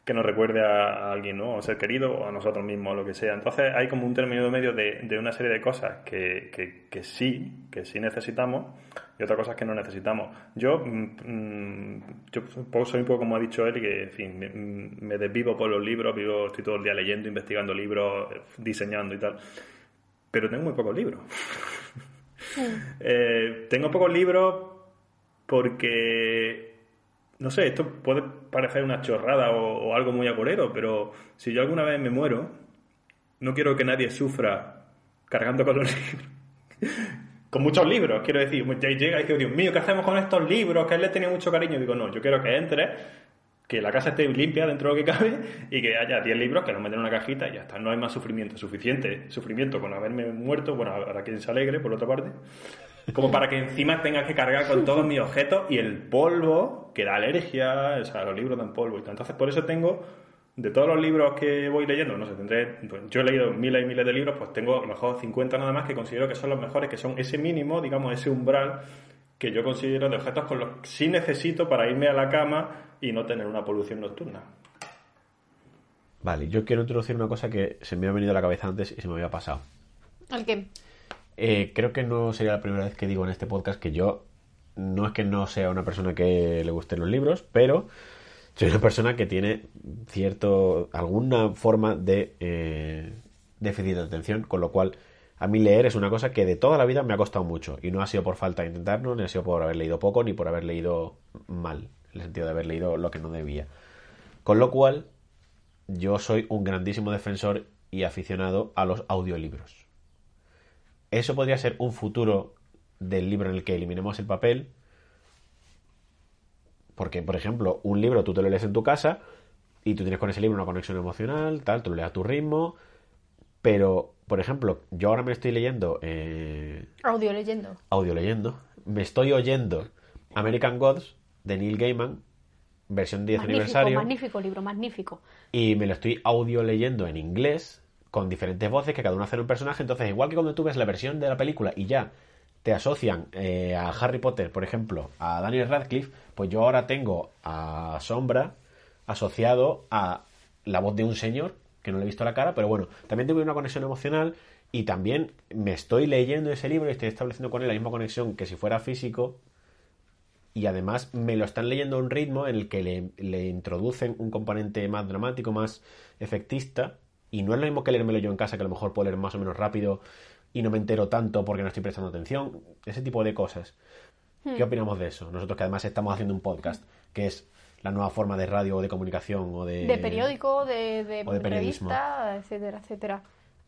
que nos recuerde a, a alguien, ¿no? O ser querido o a nosotros mismos, o lo que sea. Entonces hay como un término medio de, de una serie de cosas que, que, que sí, que sí necesitamos y otras cosas que no necesitamos. Yo, mm, mm, yo poco- soy un poco como ha dicho él, que en fin, me, mm, me desvivo por los libros, vivo, estoy todo el día leyendo, investigando libros, eh, diseñando y tal. Pero tengo muy pocos libros. Eh, tengo pocos libros porque no sé, esto puede parecer una chorrada o, o algo muy agorero, pero si yo alguna vez me muero, no quiero que nadie sufra cargando con los libros. Con muchos libros, quiero decir, llega y dice, Dios mío, ¿qué hacemos con estos libros? Que él le tenía mucho cariño. Digo, no, yo quiero que entre, que la casa esté limpia dentro de lo que cabe y que haya 10 libros que los meten en una cajita y ya está. No hay más sufrimiento, suficiente sufrimiento con haberme muerto, bueno, para quien se alegre, por otra parte, como para que encima tengas que cargar con todos mis objetos y el polvo que da alergia, o sea, los libros dan polvo y tal. Entonces, por eso tengo de todos los libros que voy leyendo, no sé, tendré, pues, yo he leído miles y miles de libros, pues tengo a lo mejor 50 nada más que considero que son los mejores, que son ese mínimo, digamos, ese umbral que yo considero de objetos con los que sí necesito para irme a la cama y no tener una polución nocturna. Vale, yo quiero introducir una cosa que se me ha venido a la cabeza antes y se me había pasado. ¿El qué? Eh, creo que no sería la primera vez que digo en este podcast que yo no es que no sea una persona que le gusten los libros, pero soy una persona que tiene cierto alguna forma de eh, déficit de atención, con lo cual a mí leer es una cosa que de toda la vida me ha costado mucho y no ha sido por falta de intentarlo, ni ha sido por haber leído poco, ni por haber leído mal, en el sentido de haber leído lo que no debía. Con lo cual, yo soy un grandísimo defensor y aficionado a los audiolibros. Eso podría ser un futuro del libro en el que eliminemos el papel, porque, por ejemplo, un libro tú te lo lees en tu casa y tú tienes con ese libro una conexión emocional, tal, tú lo lees a tu ritmo, pero, por ejemplo, yo ahora me estoy leyendo... Eh, Audio leyendo. audio leyendo, me estoy oyendo American Gods de Neil Gaiman, versión 10 Magnífico, aniversario, magnífico libro, magnífico. y me lo estoy audio leyendo en inglés, con diferentes voces que cada uno hace un personaje, entonces igual que cuando tú ves la versión de la película y ya te asocian eh, a Harry Potter, por ejemplo, a Daniel Radcliffe, pues yo ahora tengo a Sombra asociado a la voz de un señor, que no le he visto la cara, pero bueno, también tengo una conexión emocional y también me estoy leyendo ese libro y estoy estableciendo con él la misma conexión que si fuera físico y además me lo están leyendo a un ritmo en el que le, le introducen un componente más dramático, más efectista y no es lo mismo que leérmelo yo en casa, que a lo mejor puedo leer más o menos rápido y no me entero tanto porque no estoy prestando atención, ese tipo de cosas. ¿Qué opinamos de eso? Nosotros que además estamos haciendo un podcast, que es la nueva forma de radio o de comunicación o de... De periódico, de, de, o de revista, etcétera, etcétera.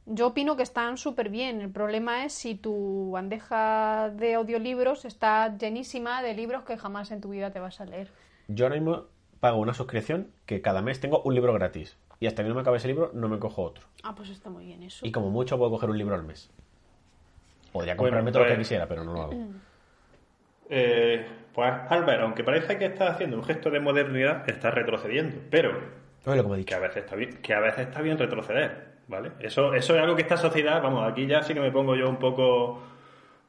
Yo opino que están súper bien. El problema es si tu bandeja de audiolibros está llenísima de libros que jamás en tu vida te vas a leer. Yo ahora mismo pago una suscripción que cada mes tengo un libro gratis. Y hasta que no me acabe ese libro, no me cojo otro. Ah, pues está muy bien eso. Y como mucho puedo coger un libro al mes. Podría Bueno, comprarme todo lo que pues- quisiera, pero no lo hago. Eh, pues Albert, aunque parece que está haciendo un gesto de modernidad, está retrocediendo. Pero Oye, me he que a veces está bien, que a veces está bien retroceder, ¿vale? Eso, eso es algo que esta sociedad, vamos, aquí ya sí que me pongo yo un poco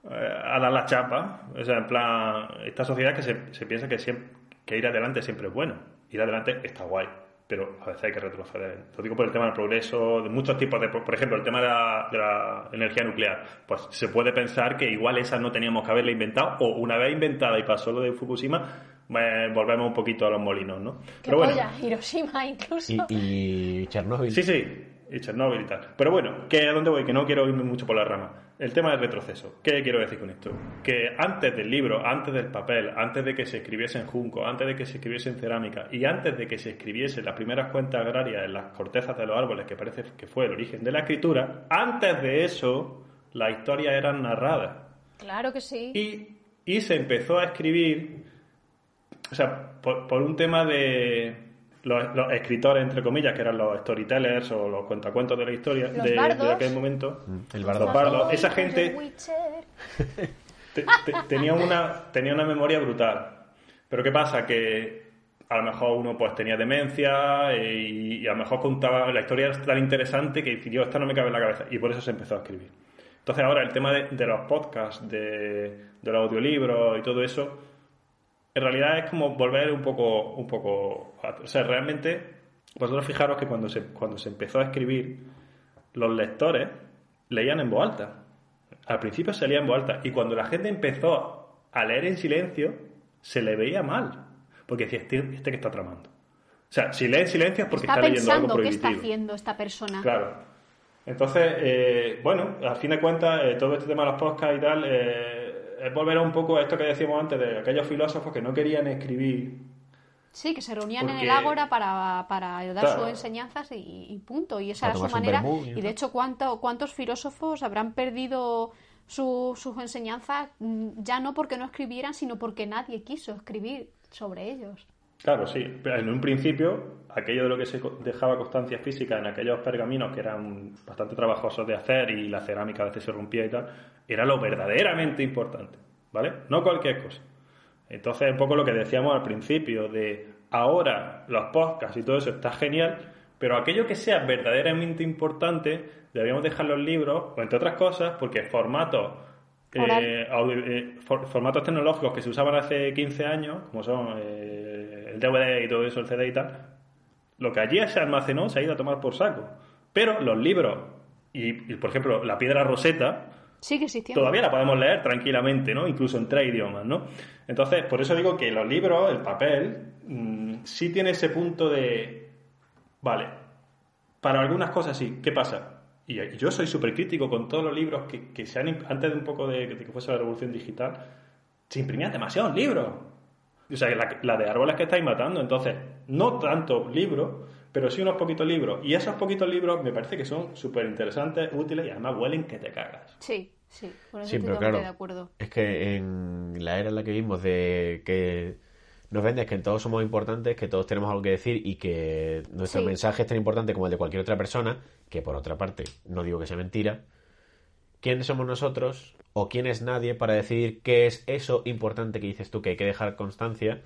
eh, a dar la chapa. O sea, en plan, esta sociedad que se, se piensa que, siempre, que ir adelante siempre es bueno. Ir adelante está guay, pero a veces hay que retroceder. Lo digo por el tema del progreso, de muchos tipos de... Por ejemplo, el tema de la, de la energía nuclear. Pues se puede pensar que igual esa no teníamos que haberla inventado, o una vez inventada y pasó lo de Fukushima, eh, volvemos un poquito a los molinos, ¿no? ¿Qué Pero bueno? Hiroshima incluso. Y, y Chernobyl. Sí, sí, y Chernobyl y tal. Pero bueno, que a dónde voy, que no quiero irme mucho por la rama. El tema del retroceso. ¿Qué quiero decir con esto? Que antes del libro, antes del papel, antes de que se escribiese en junco, antes de que se escribiese en cerámica y antes de que se escribiesen las primeras cuentas agrarias en las cortezas de los árboles, que parece que fue el origen de la escritura, antes de eso las historias eran narradas. Claro que sí. Y, y se empezó a escribir, o sea, por, por un tema de los, los escritores, entre comillas, que eran los storytellers o los cuentacuentos de la historia Los de, aquel momento. El Los bardo. bardos. Esa gente- te- te- tenía, una, tenía una memoria brutal. Pero ¿qué pasa? Que a lo mejor uno pues tenía demencia eh, y, y a lo mejor contaba la historia era tan interesante que decidió esta no me cabe en la cabeza y por eso se empezó a escribir. Entonces ahora el tema de, de los podcasts, de, de los audiolibros y todo eso, en realidad es como volver un poco, un poco, a- o sea, realmente vosotros fijaros que cuando se, cuando se empezó a escribir, los lectores leían en voz alta. Al principio se leía en voz alta y cuando la gente empezó a leer en silencio, se le veía mal, porque decía, este, este que está tramando. O sea, si lee en silencio es porque Está está, leyendo algo pensando qué prohibitivo. está haciendo esta persona. Claro. Entonces, eh, bueno, a fin de cuentas, eh, todo este tema de los podcasts y tal, eh, es volver un poco a esto que decíamos antes de aquellos filósofos que no querían escribir Sí, que se reunían en el Ágora para, para dar Claro. sus enseñanzas y, y punto. Y esa Para era su manera. vermú y Y de hecho, ¿cuánto- ¿cuántos filósofos habrán perdido su- sus enseñanzas? mm, Ya no porque no escribieran, sino porque nadie quiso escribir sobre ellos. Claro, sí. Pero en un principio, aquello de lo que se dejaba constancia física en aquellos pergaminos que eran bastante trabajosos de hacer y la cerámica a veces se rompía y tal, era lo verdaderamente importante, ¿vale? No cualquier cosa. Entonces, un poco lo que decíamos al principio, de ahora los podcasts y todo eso está genial, pero aquello que sea verdaderamente importante, deberíamos dejar los libros, o entre otras cosas, porque formatos eh, audio- eh, for- formatos tecnológicos que se usaban hace 15 años, como son eh, el DVD y todo eso, el CD y tal, lo que allí se almacenó se ha ido a tomar por saco. Pero los libros, y, y, por ejemplo, la piedra roseta, Sigue existiendo. todavía la podemos leer tranquilamente, ¿no? Incluso en tres idiomas, ¿no? Entonces, por eso digo que los libros, el papel, mm, sí tiene ese punto de, vale, para algunas cosas sí, ¿qué pasa? Y yo soy súper crítico con todos los libros que, que se han, antes de un poco de, que fuese la revolución digital, se imprimían demasiados libros. O sea, la, la de árboles que estáis matando. Entonces, no tanto libros, pero sí unos poquitos libros. Y esos poquitos libros me parece que son súper interesantes, útiles y además huelen que te cagas. Sí, sí, por eso Sí, estoy pero claro, de acuerdo. es que en la era en la que vivimos de que nos vendes que todos somos importantes, que todos tenemos algo que decir y que nuestro Sí. mensaje es tan importante como el de cualquier otra persona, que por otra parte, no digo que sea mentira, ¿quién somos nosotros o quién es nadie para decidir qué es eso importante que dices tú que hay que dejar constancia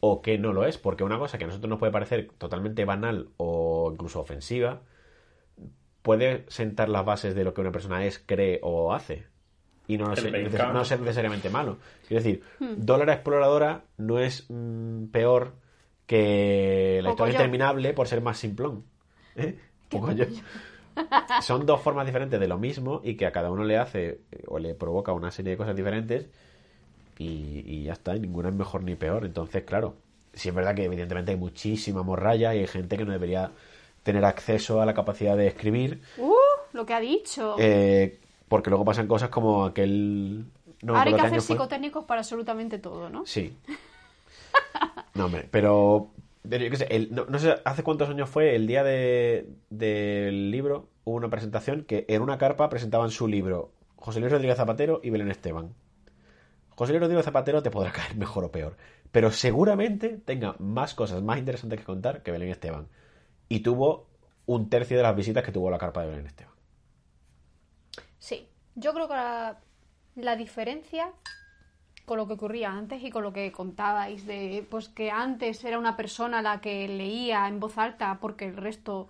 o qué no lo es? Porque una cosa que a nosotros nos puede parecer totalmente banal o incluso ofensiva, puede sentar las bases de lo que una persona es, cree o hace. Y no, ser, no ser necesariamente malo. Quiero decir, Dólar Exploradora no es mm, peor que la Poco historia yo. interminable por ser más simplón. ¿Eh? Poco yo. Son dos formas diferentes de lo mismo y que a cada uno le hace eh, o le provoca una serie de cosas diferentes y, y ya está, y ninguna es mejor ni peor. Entonces, claro, sí es verdad que evidentemente hay muchísima morralla y hay gente que no debería tener acceso a la capacidad de escribir ¡Uh! Lo que ha dicho. eh, porque luego pasan cosas como aquel... No, Ahora hay que hacer fue. psicotécnicos para absolutamente todo, ¿no? Sí. No, hombre, pero... pero yo qué sé, el- no, no sé hace cuántos años fue el día de- del libro, hubo una presentación que en una carpa presentaban su libro José Luis Rodríguez Zapatero y Belén Esteban. José Luis Rodríguez Zapatero te podrá caer mejor o peor, pero seguramente tenga más cosas más interesantes que contar que Belén Esteban. Y tuvo un tercio de las visitas que tuvo la carpa de Belén Esteban. Sí, yo creo que la, la diferencia con lo que ocurría antes y con lo que contabais de pues que antes era una persona la que leía en voz alta porque el resto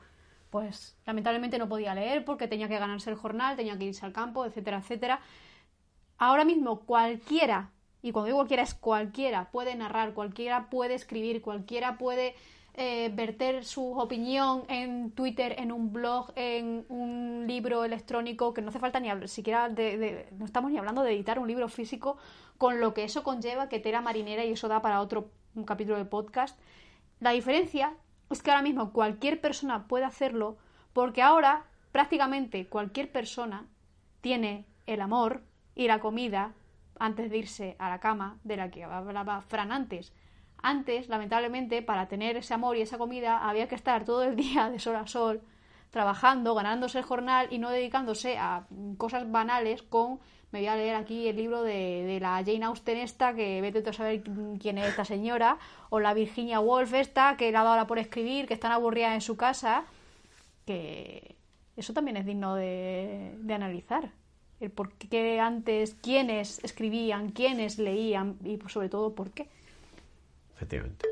pues lamentablemente no podía leer porque tenía que ganarse el jornal, tenía que irse al campo, etcétera, etcétera. Ahora mismo cualquiera, y cuando digo cualquiera es cualquiera, puede narrar, cualquiera puede escribir, cualquiera puede eh, verter su opinión en Twitter, en un blog, en un libro electrónico, que no hace falta ni hablar, siquiera de, no estamos ni hablando de editar un libro físico, con lo que eso conlleva, que tela marinera, y eso da para otro un capítulo de podcast. La diferencia es que ahora mismo cualquier persona puede hacerlo, porque ahora prácticamente cualquier persona tiene el amor y la comida antes de irse a la cama de la que hablaba Fran antes. Antes, lamentablemente, para tener ese amor y esa comida había que estar todo el día de sol a sol trabajando, ganándose el jornal y no dedicándose a cosas banales con me voy a leer aquí el libro de, de la Jane Austen esta, que vete a saber quién es esta señora, o la Virginia Woolf esta, que le ha dado ahora por escribir, que están aburridas en su casa, que eso también es digno de, de analizar. El por qué antes, quiénes escribían, quiénes leían y pues, sobre todo por qué. Efectivamente.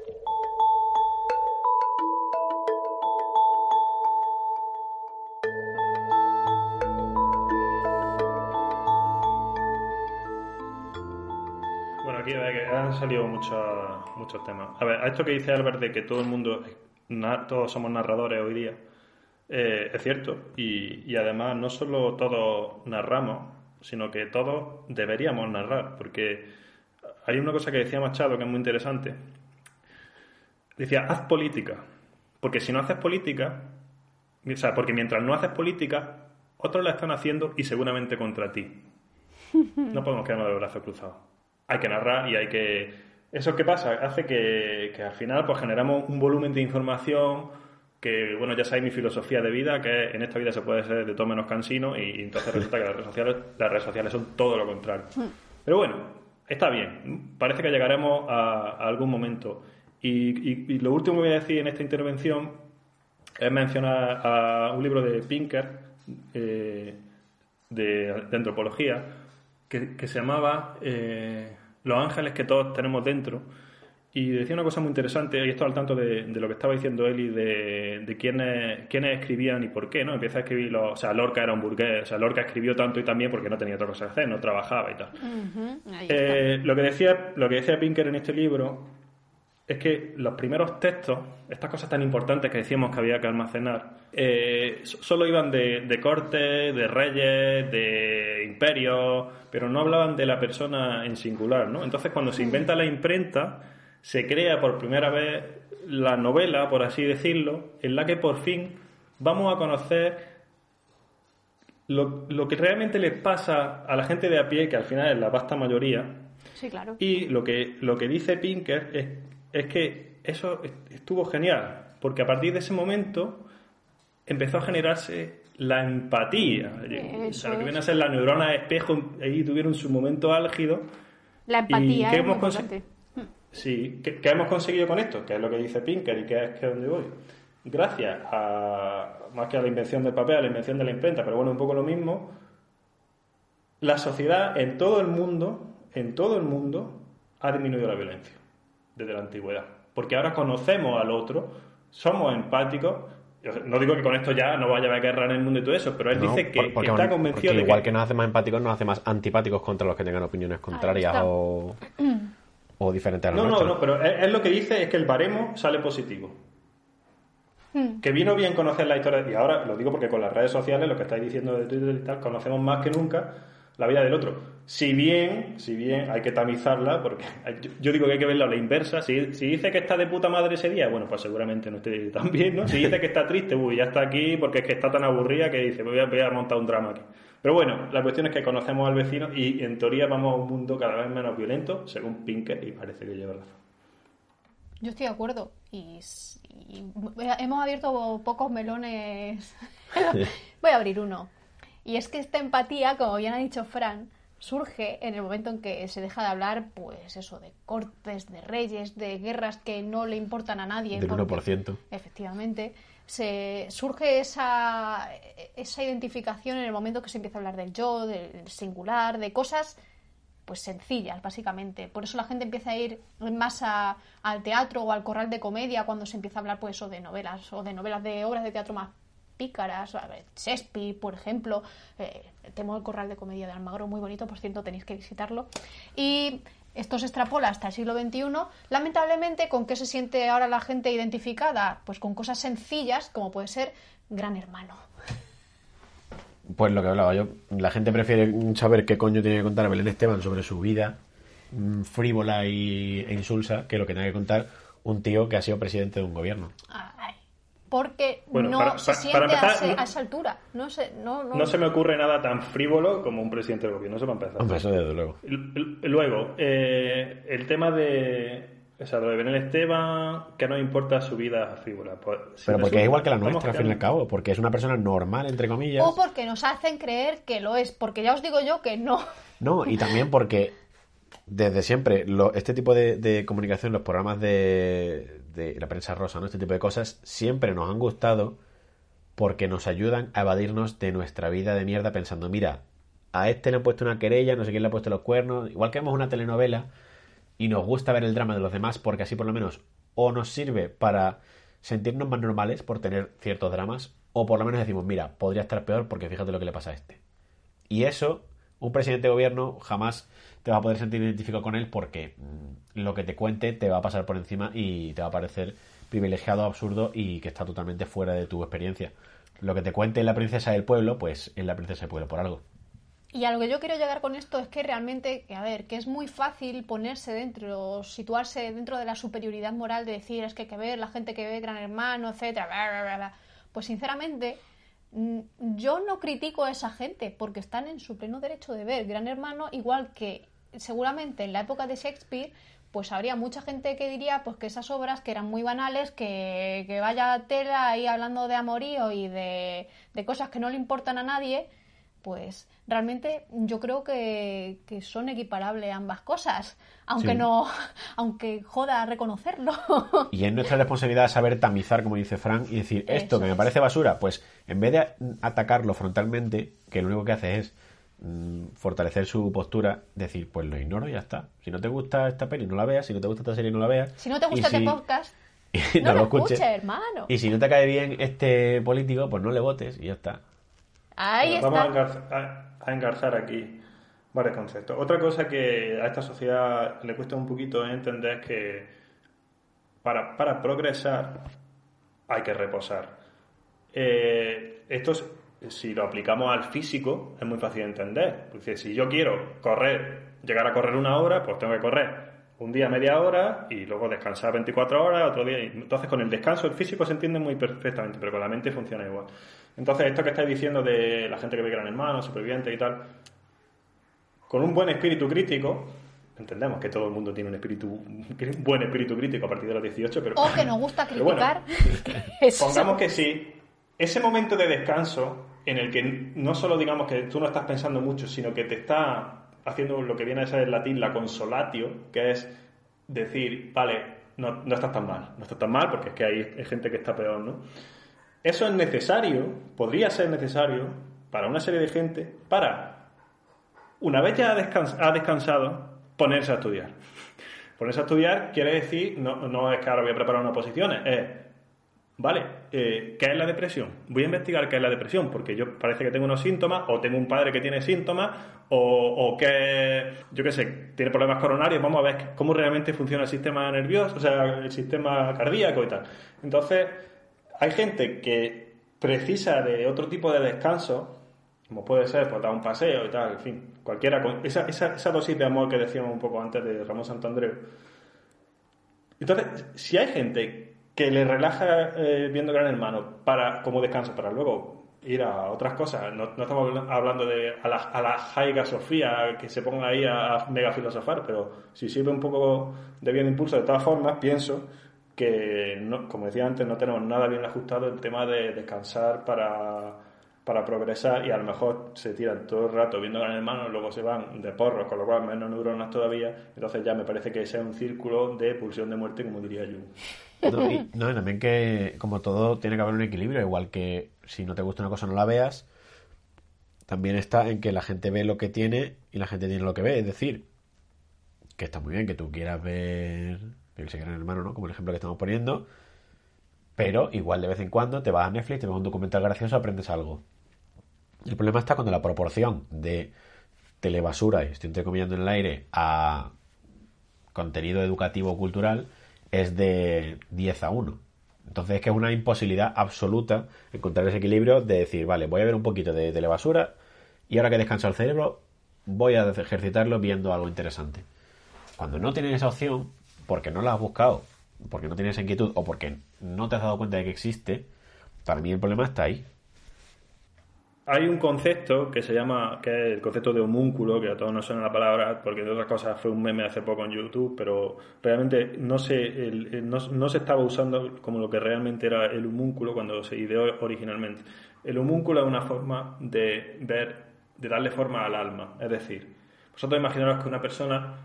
Bueno, aquí han salido muchos, muchos temas. A ver, a esto que dice Albert de que todo el mundo, todos somos narradores hoy día, eh, es cierto. Y, y además no solo todos narramos, sino que todos deberíamos narrar, porque hay una cosa que decía Machado que es muy interesante. Decía, haz política, porque si no haces política, o sea, porque mientras no haces política, otros la están haciendo y seguramente contra ti. No podemos quedarnos de brazos cruzados. Hay que narrar y hay que ¿Eso qué pasa? Hace que, que al final pues generamos un volumen de información que, bueno, ya sabéis mi filosofía de vida, que en esta vida se puede ser de todo menos cansino y, entonces resulta que las redes sociales, las redes sociales son todo lo contrario. Pero bueno, está bien. Parece que llegaremos a, algún momento. Y, lo último que voy a decir en esta intervención es mencionar a un libro de Pinker, eh, de, antropología, que, se llamaba eh, Los ángeles que todos tenemos dentro y decía una cosa muy interesante, y esto al tanto de, lo que estaba diciendo él y de, de quiénes, quiénes, escribían y por qué, ¿no? Empieza a escribir, o sea, Lorca era un burgués, o sea, Lorca escribió tanto y también porque no tenía otra cosa que hacer, no trabajaba y tal. Eh, lo, que decía, lo que decía Pinker en este libro es que los primeros textos, estas cosas tan importantes que decíamos que había que almacenar, eh, solo iban de, de cortes, de reyes, de imperios, pero no hablaban de la persona en singular, ¿no? Entonces, cuando se inventa la imprenta, se crea por primera vez la novela, por así decirlo, en la que por fin vamos a conocer lo, que realmente les pasa a la gente de a pie, que al final es la vasta mayoría. Sí, claro. Y lo que, lo que dice Pinker es, es que eso estuvo genial, porque a partir de ese momento empezó a generarse la empatía. Eso lo que viene a ser la neurona de espejo, ahí tuvieron su momento álgido. La empatía. Y hemos Sí, ¿Qué, hemos conseguido con esto? Que es lo que dice Pinker y que es que donde voy. Gracias a, más que a la invención del papel, a la invención de la imprenta, pero bueno, un poco lo mismo, la sociedad en todo el mundo, en todo el mundo, ha disminuido la violencia desde la antigüedad. Porque ahora conocemos al otro, somos empáticos, no digo que con esto ya no vaya a haber guerra en el mundo y todo eso, pero él dice que, está convencido de igual que... nos hace más empáticos, nos hace más antipáticos contra los que tengan opiniones contrarias o o diferente a No, no, no, pero él, lo que dice es que el baremo sale positivo. Hmm. Que vino bien conocer la historia, y ahora lo digo porque con las redes sociales, lo que estáis diciendo de Twitter y tal, conocemos más que nunca la vida del otro. Si bien, si bien hay que tamizarla, porque yo digo que hay que verla a la inversa, si, si dice que está de puta madre ese día, bueno, pues seguramente no esté tan bien, ¿no? Si dice que está triste, uy, ya está aquí porque es que está tan aburrida que dice, voy a, voy a montar un drama aquí. Pero bueno, la cuestión es que conocemos al vecino y en teoría vamos a un mundo cada vez menos violento, según Pinker, y parece que lleva razón. Yo estoy de acuerdo. Y, hemos abierto pocos melones. Voy a abrir uno. Y es que esta empatía, como bien ha dicho Fran, surge en el momento en que se deja de hablar, pues eso, de cortes, de reyes, de guerras que no le importan a nadie. Del 1%. Efectivamente se surge esa, esa identificación en el momento que se empieza a hablar del yo, del singular, de cosas pues sencillas, básicamente. Por eso la gente empieza a ir más al teatro o al corral de comedia cuando se empieza a hablar pues o de novelas o de novelas de obras de teatro más pícaras, Shakespeare, por ejemplo, eh, el corral de comedia de Almagro, muy bonito, por cierto, tenéis que visitarlo. Y esto se extrapola hasta el siglo XXI. Lamentablemente, ¿con qué se siente ahora la gente identificada? Pues con cosas sencillas, como puede ser Gran Hermano. Pues lo que hablaba yo, la gente prefiere saber qué coño tiene que contar a Belén Esteban sobre su vida mm, frívola y, e insulsa que lo que tiene que contar un tío que ha sido presidente de un gobierno. Ay, porque no se siente a, esa altura. No se, no, no, se me ocurre nada tan frívolo como un presidente del gobierno, eso para empezar. Hombre, eso desde luego. Luego, eh, el tema de, o sea, lo de Benel Esteban, que no importa su vida frívola. Pues, Pero porque es igual que la nuestra, al fin y al cabo, porque es una persona normal, entre comillas. O porque nos hacen creer que lo es, porque ya os digo yo que no. No, y también porque desde siempre este tipo de comunicación, los programas de, de la prensa rosa, ¿no? Este tipo de cosas siempre nos han gustado porque nos ayudan a evadirnos de nuestra vida de mierda pensando, mira, a este le han puesto una querella, no sé quién le ha puesto los cuernos, igual que vemos una telenovela y nos gusta ver el drama de los demás porque así por lo menos o nos sirve para sentirnos más normales por tener ciertos dramas o por lo menos decimos, mira, podría estar peor porque fíjate lo que le pasa a este. Y eso, un presidente de gobierno jamás te va a poder sentir identificado con él porque mm, lo que te cuente te va a pasar por encima y te va a parecer privilegiado, absurdo y que está totalmente fuera de tu experiencia. Lo que te cuente la princesa del pueblo, pues es la princesa del pueblo por algo. Y a lo que yo quiero llegar con esto es que realmente, a ver, que es muy fácil ponerse dentro, situarse dentro de la superioridad moral de decir es que hay que ver la gente que ve Gran Hermano, etcétera, Pues sinceramente, yo no critico a esa gente porque están en su pleno derecho de ver. Gran Hermano, igual que seguramente en la época de Shakespeare, pues habría mucha gente que diría pues que esas obras que eran muy banales, que, que vaya tela ahí hablando de amorío y de, de cosas que no le importan a nadie, pues realmente yo creo que, que son equiparables ambas cosas, aunque Sí. no, aunque joda reconocerlo. Y es nuestra responsabilidad saber tamizar, como dice Frank, y decir, esto Eso que me parece basura, pues en vez de atacarlo frontalmente, que lo único que hace es mm, fortalecer su postura, decir, pues lo ignoro y ya está. Si no te gusta esta peli, no la veas. Si no te gusta esta serie, no la veas. si no te gusta este si- podcast, no, lo escuches, hermano. Y si no te cae bien este político, pues no le votes y ya está. Ahí Vamos a está. engarzar, a- a engarzar aquí varios conceptos. Otra cosa que a esta sociedad le cuesta un poquito es entender que para, para progresar hay que reposar. Eh, esto, es- si lo aplicamos al físico, es muy fácil de entender. Porque si yo quiero correr, llegar a correr una hora, pues tengo que correr un día media hora y luego descansar 24 horas, otro día. Entonces, con el descanso, el físico se entiende muy perfectamente, pero con la mente funciona igual. Entonces, esto que estáis diciendo de la gente que ve Gran Hermano, superviviente y tal, con un buen espíritu crítico, entendemos que todo el mundo tiene un espíritu, un buen espíritu crítico a partir de los 18, pero. O que nos gusta bueno, criticar. Eso Pongamos que sí, ese momento de descanso en el que no solo digamos que tú no estás pensando mucho, sino que te está haciendo lo que viene a ser en latín la consolatio, que es decir, vale, no, no estás tan mal, no estás tan mal porque es que hay, hay gente que está peor, ¿no? Eso es necesario, podría ser necesario para una serie de gente para, una vez ya ha, ha descansado, ponerse a estudiar. Ponerse a estudiar quiere decir, no, no es que ahora voy a preparar una oposición, es, vale, eh, ¿qué es la depresión? Voy a investigar qué es la depresión, porque yo parece que tengo unos síntomas, o tengo un padre que tiene síntomas, o, o que, yo qué sé, tiene problemas coronarios, vamos a ver cómo realmente funciona el sistema nervioso, o sea, el sistema cardíaco y tal. Entonces, hay gente que precisa de otro tipo de descanso, como puede ser pues dar un paseo y tal, en fin, cualquiera, con esa, esa, esa dosis de amor que decíamos un poco antes de Ramón Santandreu. Entonces, si hay gente que le relaja eh, viendo Gran Hermano para, como descanso para luego ir a otras cosas, no, estamos habl- hablando de a la, a la Jaiga Sofía que se ponga ahí a, a mega filosofar, pero si sirve un poco de bien impulso, de todas formas, pienso que, no, como decía antes, no tenemos nada bien ajustado el tema de descansar para, para progresar y a lo mejor se tiran todo el rato viendo Gran Hermano luego se van de porros, con lo cual menos neuronas todavía, entonces ya me parece que ese es un círculo de pulsión de muerte, como diría yo. No, y, no, también que, como todo, tiene que haber un equilibrio. Igual que si no te gusta una cosa, no la veas. También está en que la gente ve lo que tiene y la gente tiene lo que ve. Es decir, que está muy bien que tú quieras ver el gran hermano, ¿no? Como el ejemplo que estamos poniendo. Pero igual de vez en cuando te vas a Netflix, te ves un documental gracioso, aprendes algo. El problema está cuando la proporción de telebasura, y estoy entrecomillando en el aire, a contenido educativo cultural es de 10 a 1. Entonces es que es una imposibilidad absoluta encontrar ese equilibrio de decir, vale, voy a ver un poquito de telebasura y ahora que descansa el cerebro, voy a ejercitarlo viendo algo interesante. Cuando no tienes esa opción, porque no la has buscado, porque no tienes inquietud o porque no te has dado cuenta de que existe, para mí el problema está ahí. Hay un concepto que se llama, que es el concepto de homúnculo, que a todos nos suena la palabra, porque de otras cosas fue un meme hace poco en YouTube, pero realmente no se, el- no, no se estaba usando como lo que realmente era el homúnculo cuando se ideó originalmente. El homúnculo es una forma de ver, de darle forma al alma. Es decir, vosotros imaginaros que una persona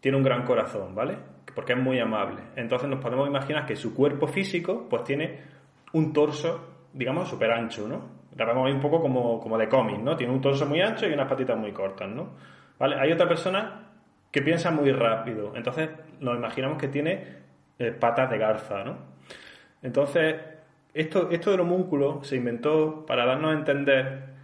tiene un gran corazón, ¿vale? Porque es muy amable. Entonces nos podemos imaginar que su cuerpo físico pues tiene un torso, digamos, súper ancho, ¿no? La vemos ahí un poco como, como de cómic, ¿no? Tiene un torso muy ancho y unas patitas muy cortas, ¿no? ¿Vale? Hay otra persona que piensa muy rápido. Entonces nos imaginamos que tiene eh, patas de garza, ¿no? Entonces, esto, esto del homúnculo se inventó para darnos a entender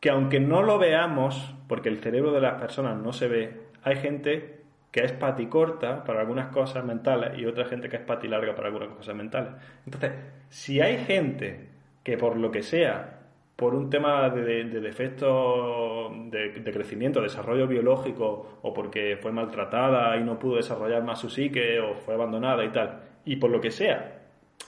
que aunque no lo veamos, porque el cerebro de las personas no se ve, hay gente que es paticorta para algunas cosas mentales y otra gente que es patilarga para algunas cosas mentales. Entonces, si hay gente que por lo que sea, por un tema de, de defecto de, de crecimiento, desarrollo biológico, o porque fue maltratada y no pudo desarrollar más su psique, o fue abandonada y tal, y por lo que sea,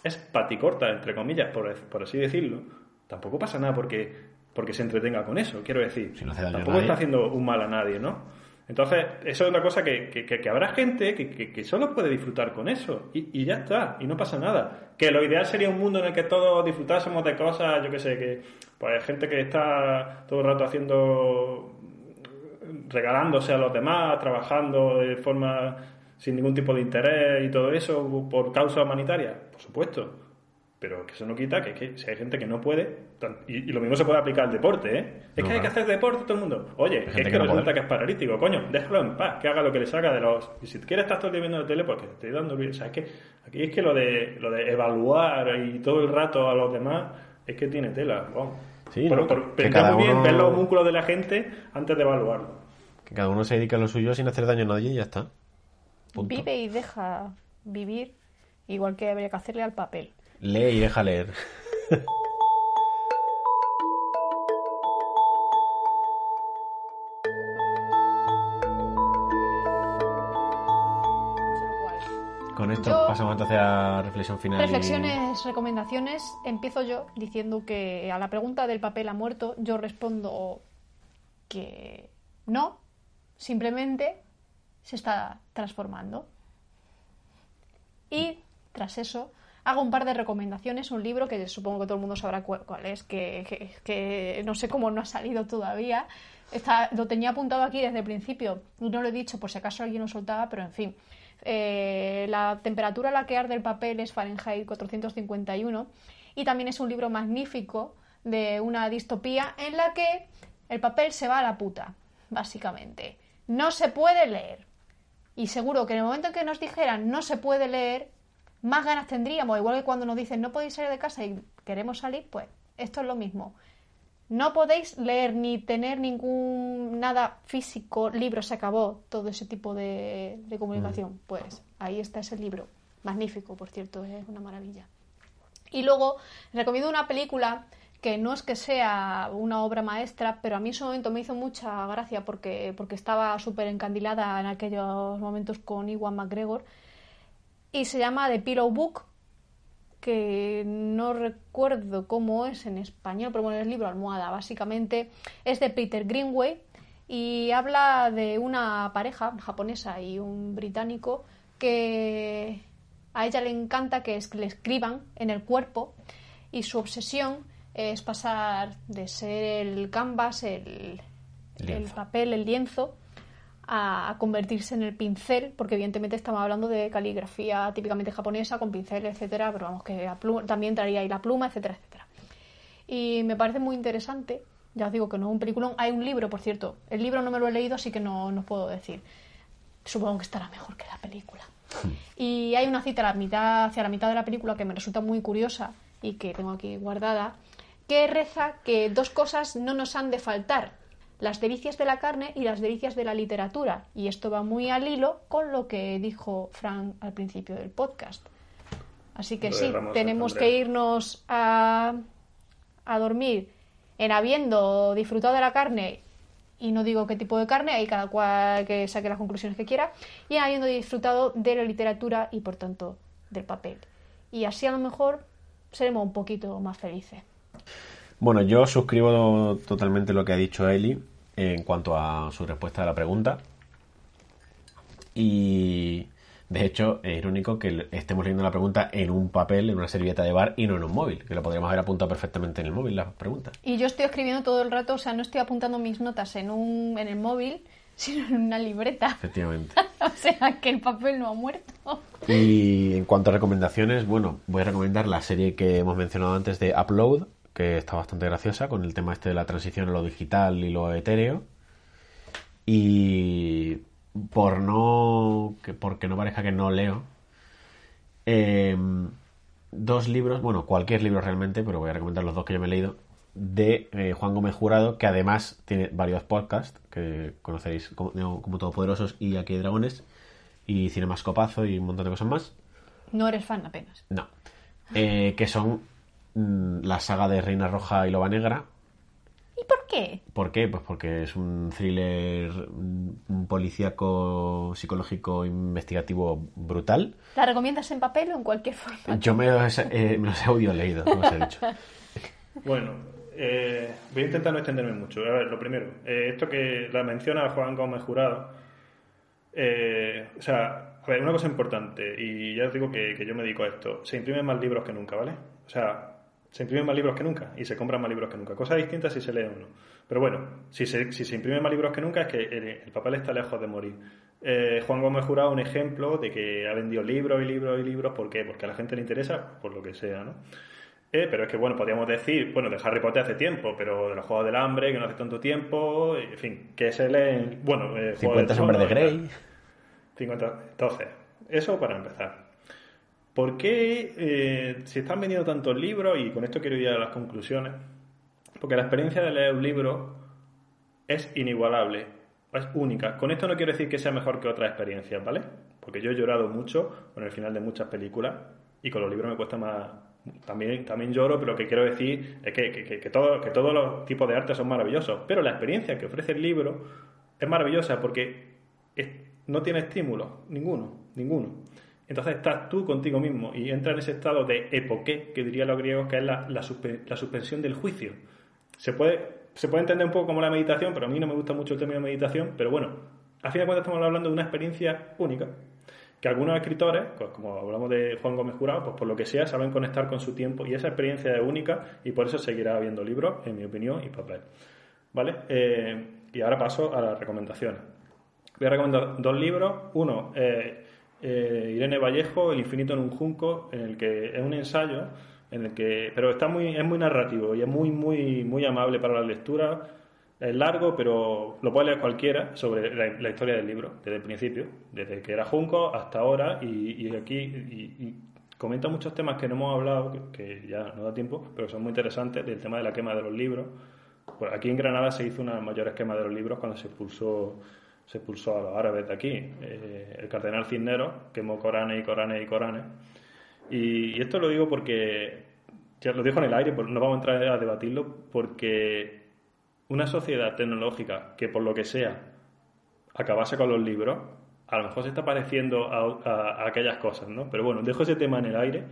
es paticorta, entre comillas, por, por así decirlo, tampoco pasa nada porque, porque se entretenga con eso, quiero decir. Si no tampoco está haciendo un mal a nadie, ¿no? Entonces, eso es una cosa que, que, que- habrá gente que, que- solo puede disfrutar con eso y, y ya está, y no pasa nada. Que lo ideal sería un mundo en el que todos disfrutásemos de cosas, yo que sé, que pues gente que está todo el rato haciendo regalándose a los demás, trabajando de forma sin ningún tipo de interés y todo eso por causa humanitaria, por supuesto. Pero que eso no quita que, que si hay gente que no puede, y, y lo mismo se puede aplicar al deporte, ¿eh? Es No, que hay que hacer deporte todo el mundo. Oye, es que, que no resulta puede. que es paralítico, coño, déjalo en paz, que haga lo que le saca de los... Y si quieres estar todo el día viendo la tele, pues que te estoy dando... O sea, es que aquí es que lo de, lo de evaluar y todo el rato a los demás es que tiene tela, vamos. Sí, Por- ¿no? por- Que pensar cada muy bien, uno- ver los músculos de la gente antes de evaluarlo. Que cada uno se dedique a lo suyo sin hacer daño a nadie y ya está. Punto. Vive y deja vivir, igual que habría que hacerle al papel. Lee y deja leer. Con esto Yo- pasamos entonces a reflexión final. y- Reflexiones, recomendaciones. Empiezo yo diciendo que a la pregunta del papel ha muerto, yo respondo que no, simplemente se está transformando. Y tras eso, hago un par de recomendaciones, un libro que supongo que todo el mundo sabrá cuál, es, que, que- no sé cómo no ha salido todavía. Está, lo tenía apuntado aquí desde el principio, no lo he dicho por si acaso alguien lo soltaba, pero en fin. Eh, la temperatura a la que arde el papel es Fahrenheit 451 y también es un libro magnífico de una distopía en la que el papel se va a la puta, básicamente. No se puede leer. Y seguro que en el momento en que nos dijeran no se puede leer, más ganas tendríamos. Igual que cuando nos dicen no podéis salir de casa y queremos salir, pues esto es lo mismo. No podéis leer ni tener ningún nada físico, libro, se acabó todo ese tipo de, de comunicación. Pues ahí está ese libro. Magnífico, por cierto, es una maravilla. Y luego recomiendo una película que no es que sea una obra maestra, pero a mí en su momento me hizo mucha gracia porque, porque estaba súper encandilada en aquellos momentos con Iwan McGregor. Y se llama The Pillow Book, que no recuerdo cómo es en español, pero bueno, es libro almohada, básicamente. Es de Peter Greenway y habla de una pareja japonesa y un británico que a ella le encanta que le escriban en el cuerpo y su obsesión es pasar de ser el canvas, el, el papel, el lienzo, a, convertirse en el pincel, porque evidentemente estamos hablando de caligrafía típicamente japonesa, con pincel, etcétera, pero vamos, que pluma- también traería ahí la pluma, etcétera, etcétera. Y me parece muy interesante, ya os digo que no es un peliculón, hay un libro, por cierto, el libro no me lo he leído, así que no, no os puedo decir. Supongo que estará mejor que la película. Y hay una cita a la mitad, hacia la mitad de la película que me resulta muy curiosa y que tengo aquí guardada, que reza que dos cosas no nos han de faltar, las delicias de la carne y las delicias de la literatura. Y esto va muy al hilo con lo que dijo Frank al principio del podcast. Así que Lo sí, tenemos que irnos a, a dormir en habiendo disfrutado de la carne y no digo qué tipo de carne, hay cada cual que saque las conclusiones que quiera, y habiendo disfrutado de la literatura y por tanto del papel. Y así a lo mejor seremos un poquito más felices. Bueno, yo suscribo totalmente lo que ha dicho Eli en cuanto a su respuesta a la pregunta. Y de hecho, es irónico que estemos leyendo la pregunta en un papel, en una servilleta de bar y no en un móvil, que lo podríamos haber apuntado perfectamente en el móvil, las preguntas. Y yo estoy escribiendo todo el rato, o sea, no estoy apuntando mis notas en, un, en el móvil, sino en una libreta. Efectivamente. o sea, que el papel no ha muerto. Y en cuanto a recomendaciones, bueno, voy a recomendar la serie que hemos mencionado antes de Upload, que está bastante graciosa con el tema este de la transición a lo digital y lo etéreo. Y por no. que porque no parezca que no leo. eh, dos libros, bueno, cualquier libro realmente, pero voy a recomendar los dos que yo me he leído. De eh, Juan Gómez Jurado, que además tiene varios podcasts que conoceréis como, como Todopoderosos y Aquí hay Dragones, y Cinemascopazo y un montón de cosas más. No eres fan apenas. No. Eh, que son la saga de Reina Roja y Loba Negra. ¿Y por qué? ¿Por qué? Pues porque es un thriller mm, un policíaco, psicológico, investigativo brutal. ¿La recomiendas en papel o en cualquier forma? Yo me los, he- eh, me los he audio leído, como os he dicho. Bueno, eh, voy a intentar no extenderme mucho. A ver, lo primero, eh, esto que la menciona Juan Gómez Jurado, eh, o sea, a ver, una cosa importante, y ya os digo que, que yo me dedico a esto, se imprimen más libros que nunca, ¿vale? O sea, se imprimen más libros que nunca y se compran más libros que nunca. Cosa distinta si se lee uno. Pero bueno, si se, si se imprimen más libros que nunca es que el, el papel está lejos de morir. Eh, Juan Gómez Jurado un ejemplo de que ha vendido libros y libros y libros. ¿Por qué? Porque a la gente le interesa, por lo que sea, ¿no? Eh, pero es que, bueno, podríamos decir, bueno, de Harry Potter hace tiempo, pero de los Juegos del Hambre, que no hace tanto tiempo, en fin, que se lee, bueno... Eh, 50 sombras de Grey. 50, entonces, eso para empezar. ¿Por qué eh, se están vendiendo tantos libros? Y con esto quiero ir a las conclusiones. Porque la experiencia de leer un libro es inigualable, es única. Con esto no quiero decir que sea mejor que otras experiencias, ¿vale? Porque yo he llorado mucho con el final de muchas películas y con los libros me cuesta más... También, también lloro, pero lo que quiero decir es que, que, que, que todos los tipos de arte son maravillosos. Pero la experiencia que ofrece el libro es maravillosa porque no tiene estímulo, ninguno, ninguno. Entonces estás tú contigo mismo y entras en ese estado de epoqué, que dirían los griegos, que es la, la, suspe, la suspensión del juicio. Se puede, se puede entender un poco como la meditación, pero a mí no me gusta mucho el término meditación, pero bueno, a fin de cuentas estamos hablando de una experiencia única, que algunos escritores, pues como hablamos de Juan Gómez Jurado, pues por lo que sea, saben conectar con su tiempo y esa experiencia es única y por eso seguirá habiendo libros, en mi opinión, y papel. ¿Vale? Eh, y ahora paso a las recomendaciones. Voy a recomendar dos libros. Uno, eh, eh, Irene Vallejo, El infinito en un junco, en el que es un ensayo, en el que, pero está muy, es muy narrativo y es muy, muy, muy amable para la lectura. Es largo, pero lo puede leer cualquiera sobre la, historia del libro, desde el principio, desde que era junco hasta ahora, y, aquí y, y comenta muchos temas que no hemos hablado, que, ya no da tiempo, pero son muy interesantes, del tema de la quema de los libros. Aquí en Granada se hizo una mayor esquema de los libros cuando se expulsó se expulsó a los árabes de aquí. Eh, el cardenal Cisneros quemó Coranes y Coranes y Coranes. Y, esto lo digo porque, ya lo dejo en el aire, no vamos a entrar a debatirlo, porque una sociedad tecnológica que por lo que sea acabase con los libros, a lo mejor se está pareciendo a, a aquellas cosas, ¿no? Pero bueno, dejo ese tema en el aire.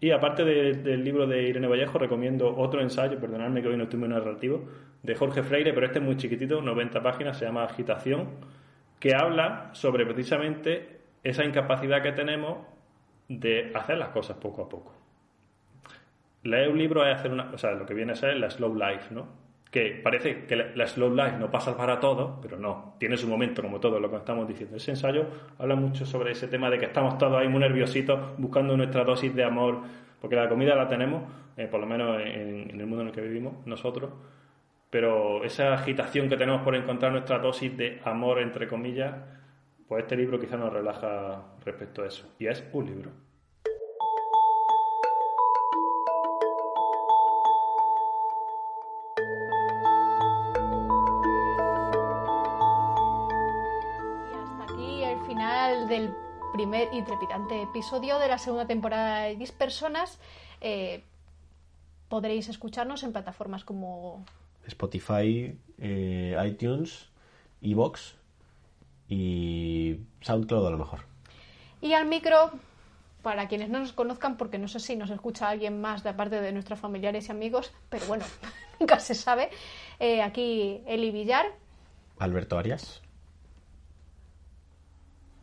Y aparte de, del libro de Irene Vallejo, recomiendo otro ensayo, perdonadme que hoy no estoy muy narrativo, de Jorge Freire, pero este es muy chiquitito, 90 páginas, se llama Agitación, que habla sobre precisamente esa incapacidad que tenemos de hacer las cosas poco a poco. Leer un libro es hacer una, o sea, lo que viene a ser la slow life, ¿no? Que parece que la slow life no pasa para todo, pero no, tiene su momento, como todo lo que estamos diciendo. Ese ensayo habla mucho sobre ese tema de que estamos todos ahí muy nerviositos buscando nuestra dosis de amor, porque la comida la tenemos, eh, por lo menos en, en el mundo en el que vivimos nosotros, pero esa agitación que tenemos por encontrar nuestra dosis de amor, entre comillas, pues este libro quizá nos relaja respecto a eso. Y es un libro. Del primer y trepidante episodio de la segunda temporada de 10 personas. Eh, podréis escucharnos en plataformas como Spotify, eh, iTunes, Evox y SoundCloud a lo mejor. Y al micro, para quienes no nos conozcan, porque no sé si nos escucha alguien más de aparte de nuestros familiares y amigos, pero bueno, nunca se sabe. Eh, aquí Eli Villar. Alberto Arias.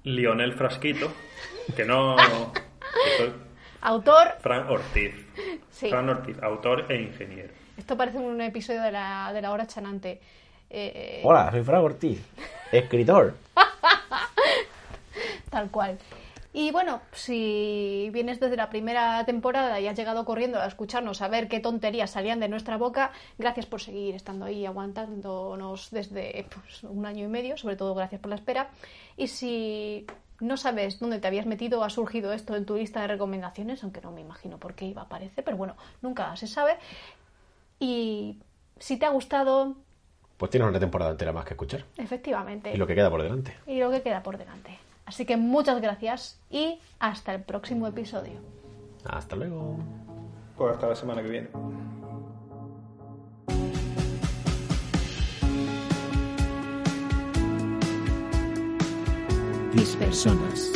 Lionel Frasquito, que no... Autor. Fran Ortiz. Sí. Fran Ortiz, autor e ingeniero. Esto parece un episodio de la, de la hora chanante. Eh, Hola, soy Fran Ortiz, escritor. Tal cual. Y bueno, si vienes desde la primera temporada y has llegado corriendo a escucharnos a ver qué tonterías salían de nuestra boca, gracias por seguir estando ahí aguantándonos desde pues, un año y medio, sobre todo gracias por la espera. Y si no sabes dónde te habías metido ha surgido esto en tu lista de recomendaciones, aunque no me imagino por qué iba a aparecer, pero bueno, nunca se sabe. Y si te ha gustado... Pues tienes una temporada entera más que escuchar. Efectivamente. Y lo que queda por delante. Y lo que queda por delante. Así que muchas gracias y hasta el próximo episodio. Hasta luego. Pues hasta la semana que viene. Diez personas.